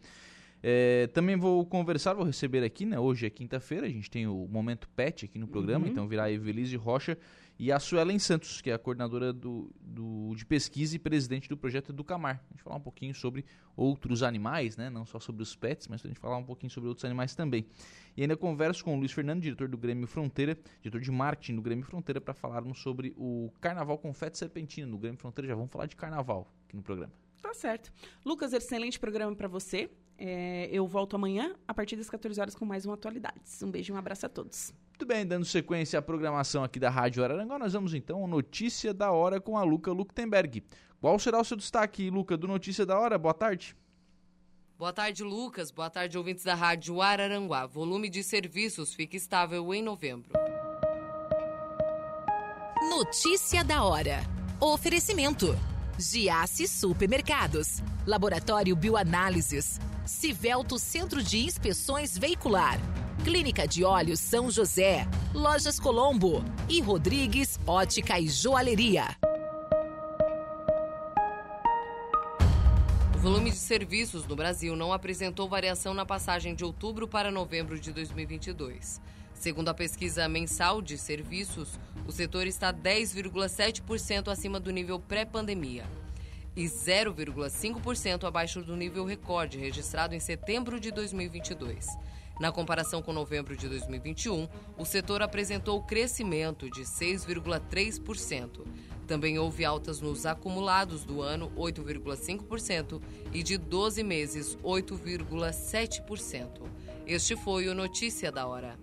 É, também vou conversar, vou receber aqui, né? Hoje é quinta-feira, a gente tem o Momento Pet aqui no programa, uhum. então virá a Evelise Rocha e a Suelen Santos, que é a coordenadora do, do, de pesquisa e presidente do projeto Educamar. A gente falar um pouquinho sobre outros animais, né? não só sobre os pets, mas a gente falar um pouquinho sobre outros animais também. E ainda converso com o Luiz Fernando, diretor do Grêmio Fronteira, diretor de marketing do Grêmio Fronteira, para falarmos sobre o Carnaval Confete Serpentina no Grêmio Fronteira. Já vamos falar de carnaval aqui no programa. Tá certo. Lucas, excelente programa para você. É, eu volto amanhã, a partir das 14 horas, com mais um Atualidades. Um beijo e um abraço a todos. Muito bem, dando sequência à programação aqui da Rádio Araranguá, nós vamos então ao Notícia da Hora com a Luca Luktenberg. Qual será o seu destaque, Luca, do Notícia da Hora? Boa tarde. Boa tarde, Lucas. Boa tarde, ouvintes da Rádio Araranguá. Volume de serviços fica estável em novembro. Notícia da Hora. Oferecimento. Giasse Supermercados. Laboratório Bioanálises. Civelto Centro de Inspeções Veicular. Clínica de Olhos São José, Lojas Colombo e Rodrigues Ótica e Joalheria. O volume de serviços no Brasil não apresentou variação na passagem de outubro para novembro de 2022. Segundo a pesquisa mensal de serviços, o setor está 10,7% acima do nível pré-pandemia e 0,5% abaixo do nível recorde registrado em setembro de 2022. Na comparação com novembro de 2021, o setor apresentou crescimento de 6,3%. Também houve altas nos acumulados do ano, 8,5%, e de 12 meses, 8,7%. Este foi o Notícia da Hora.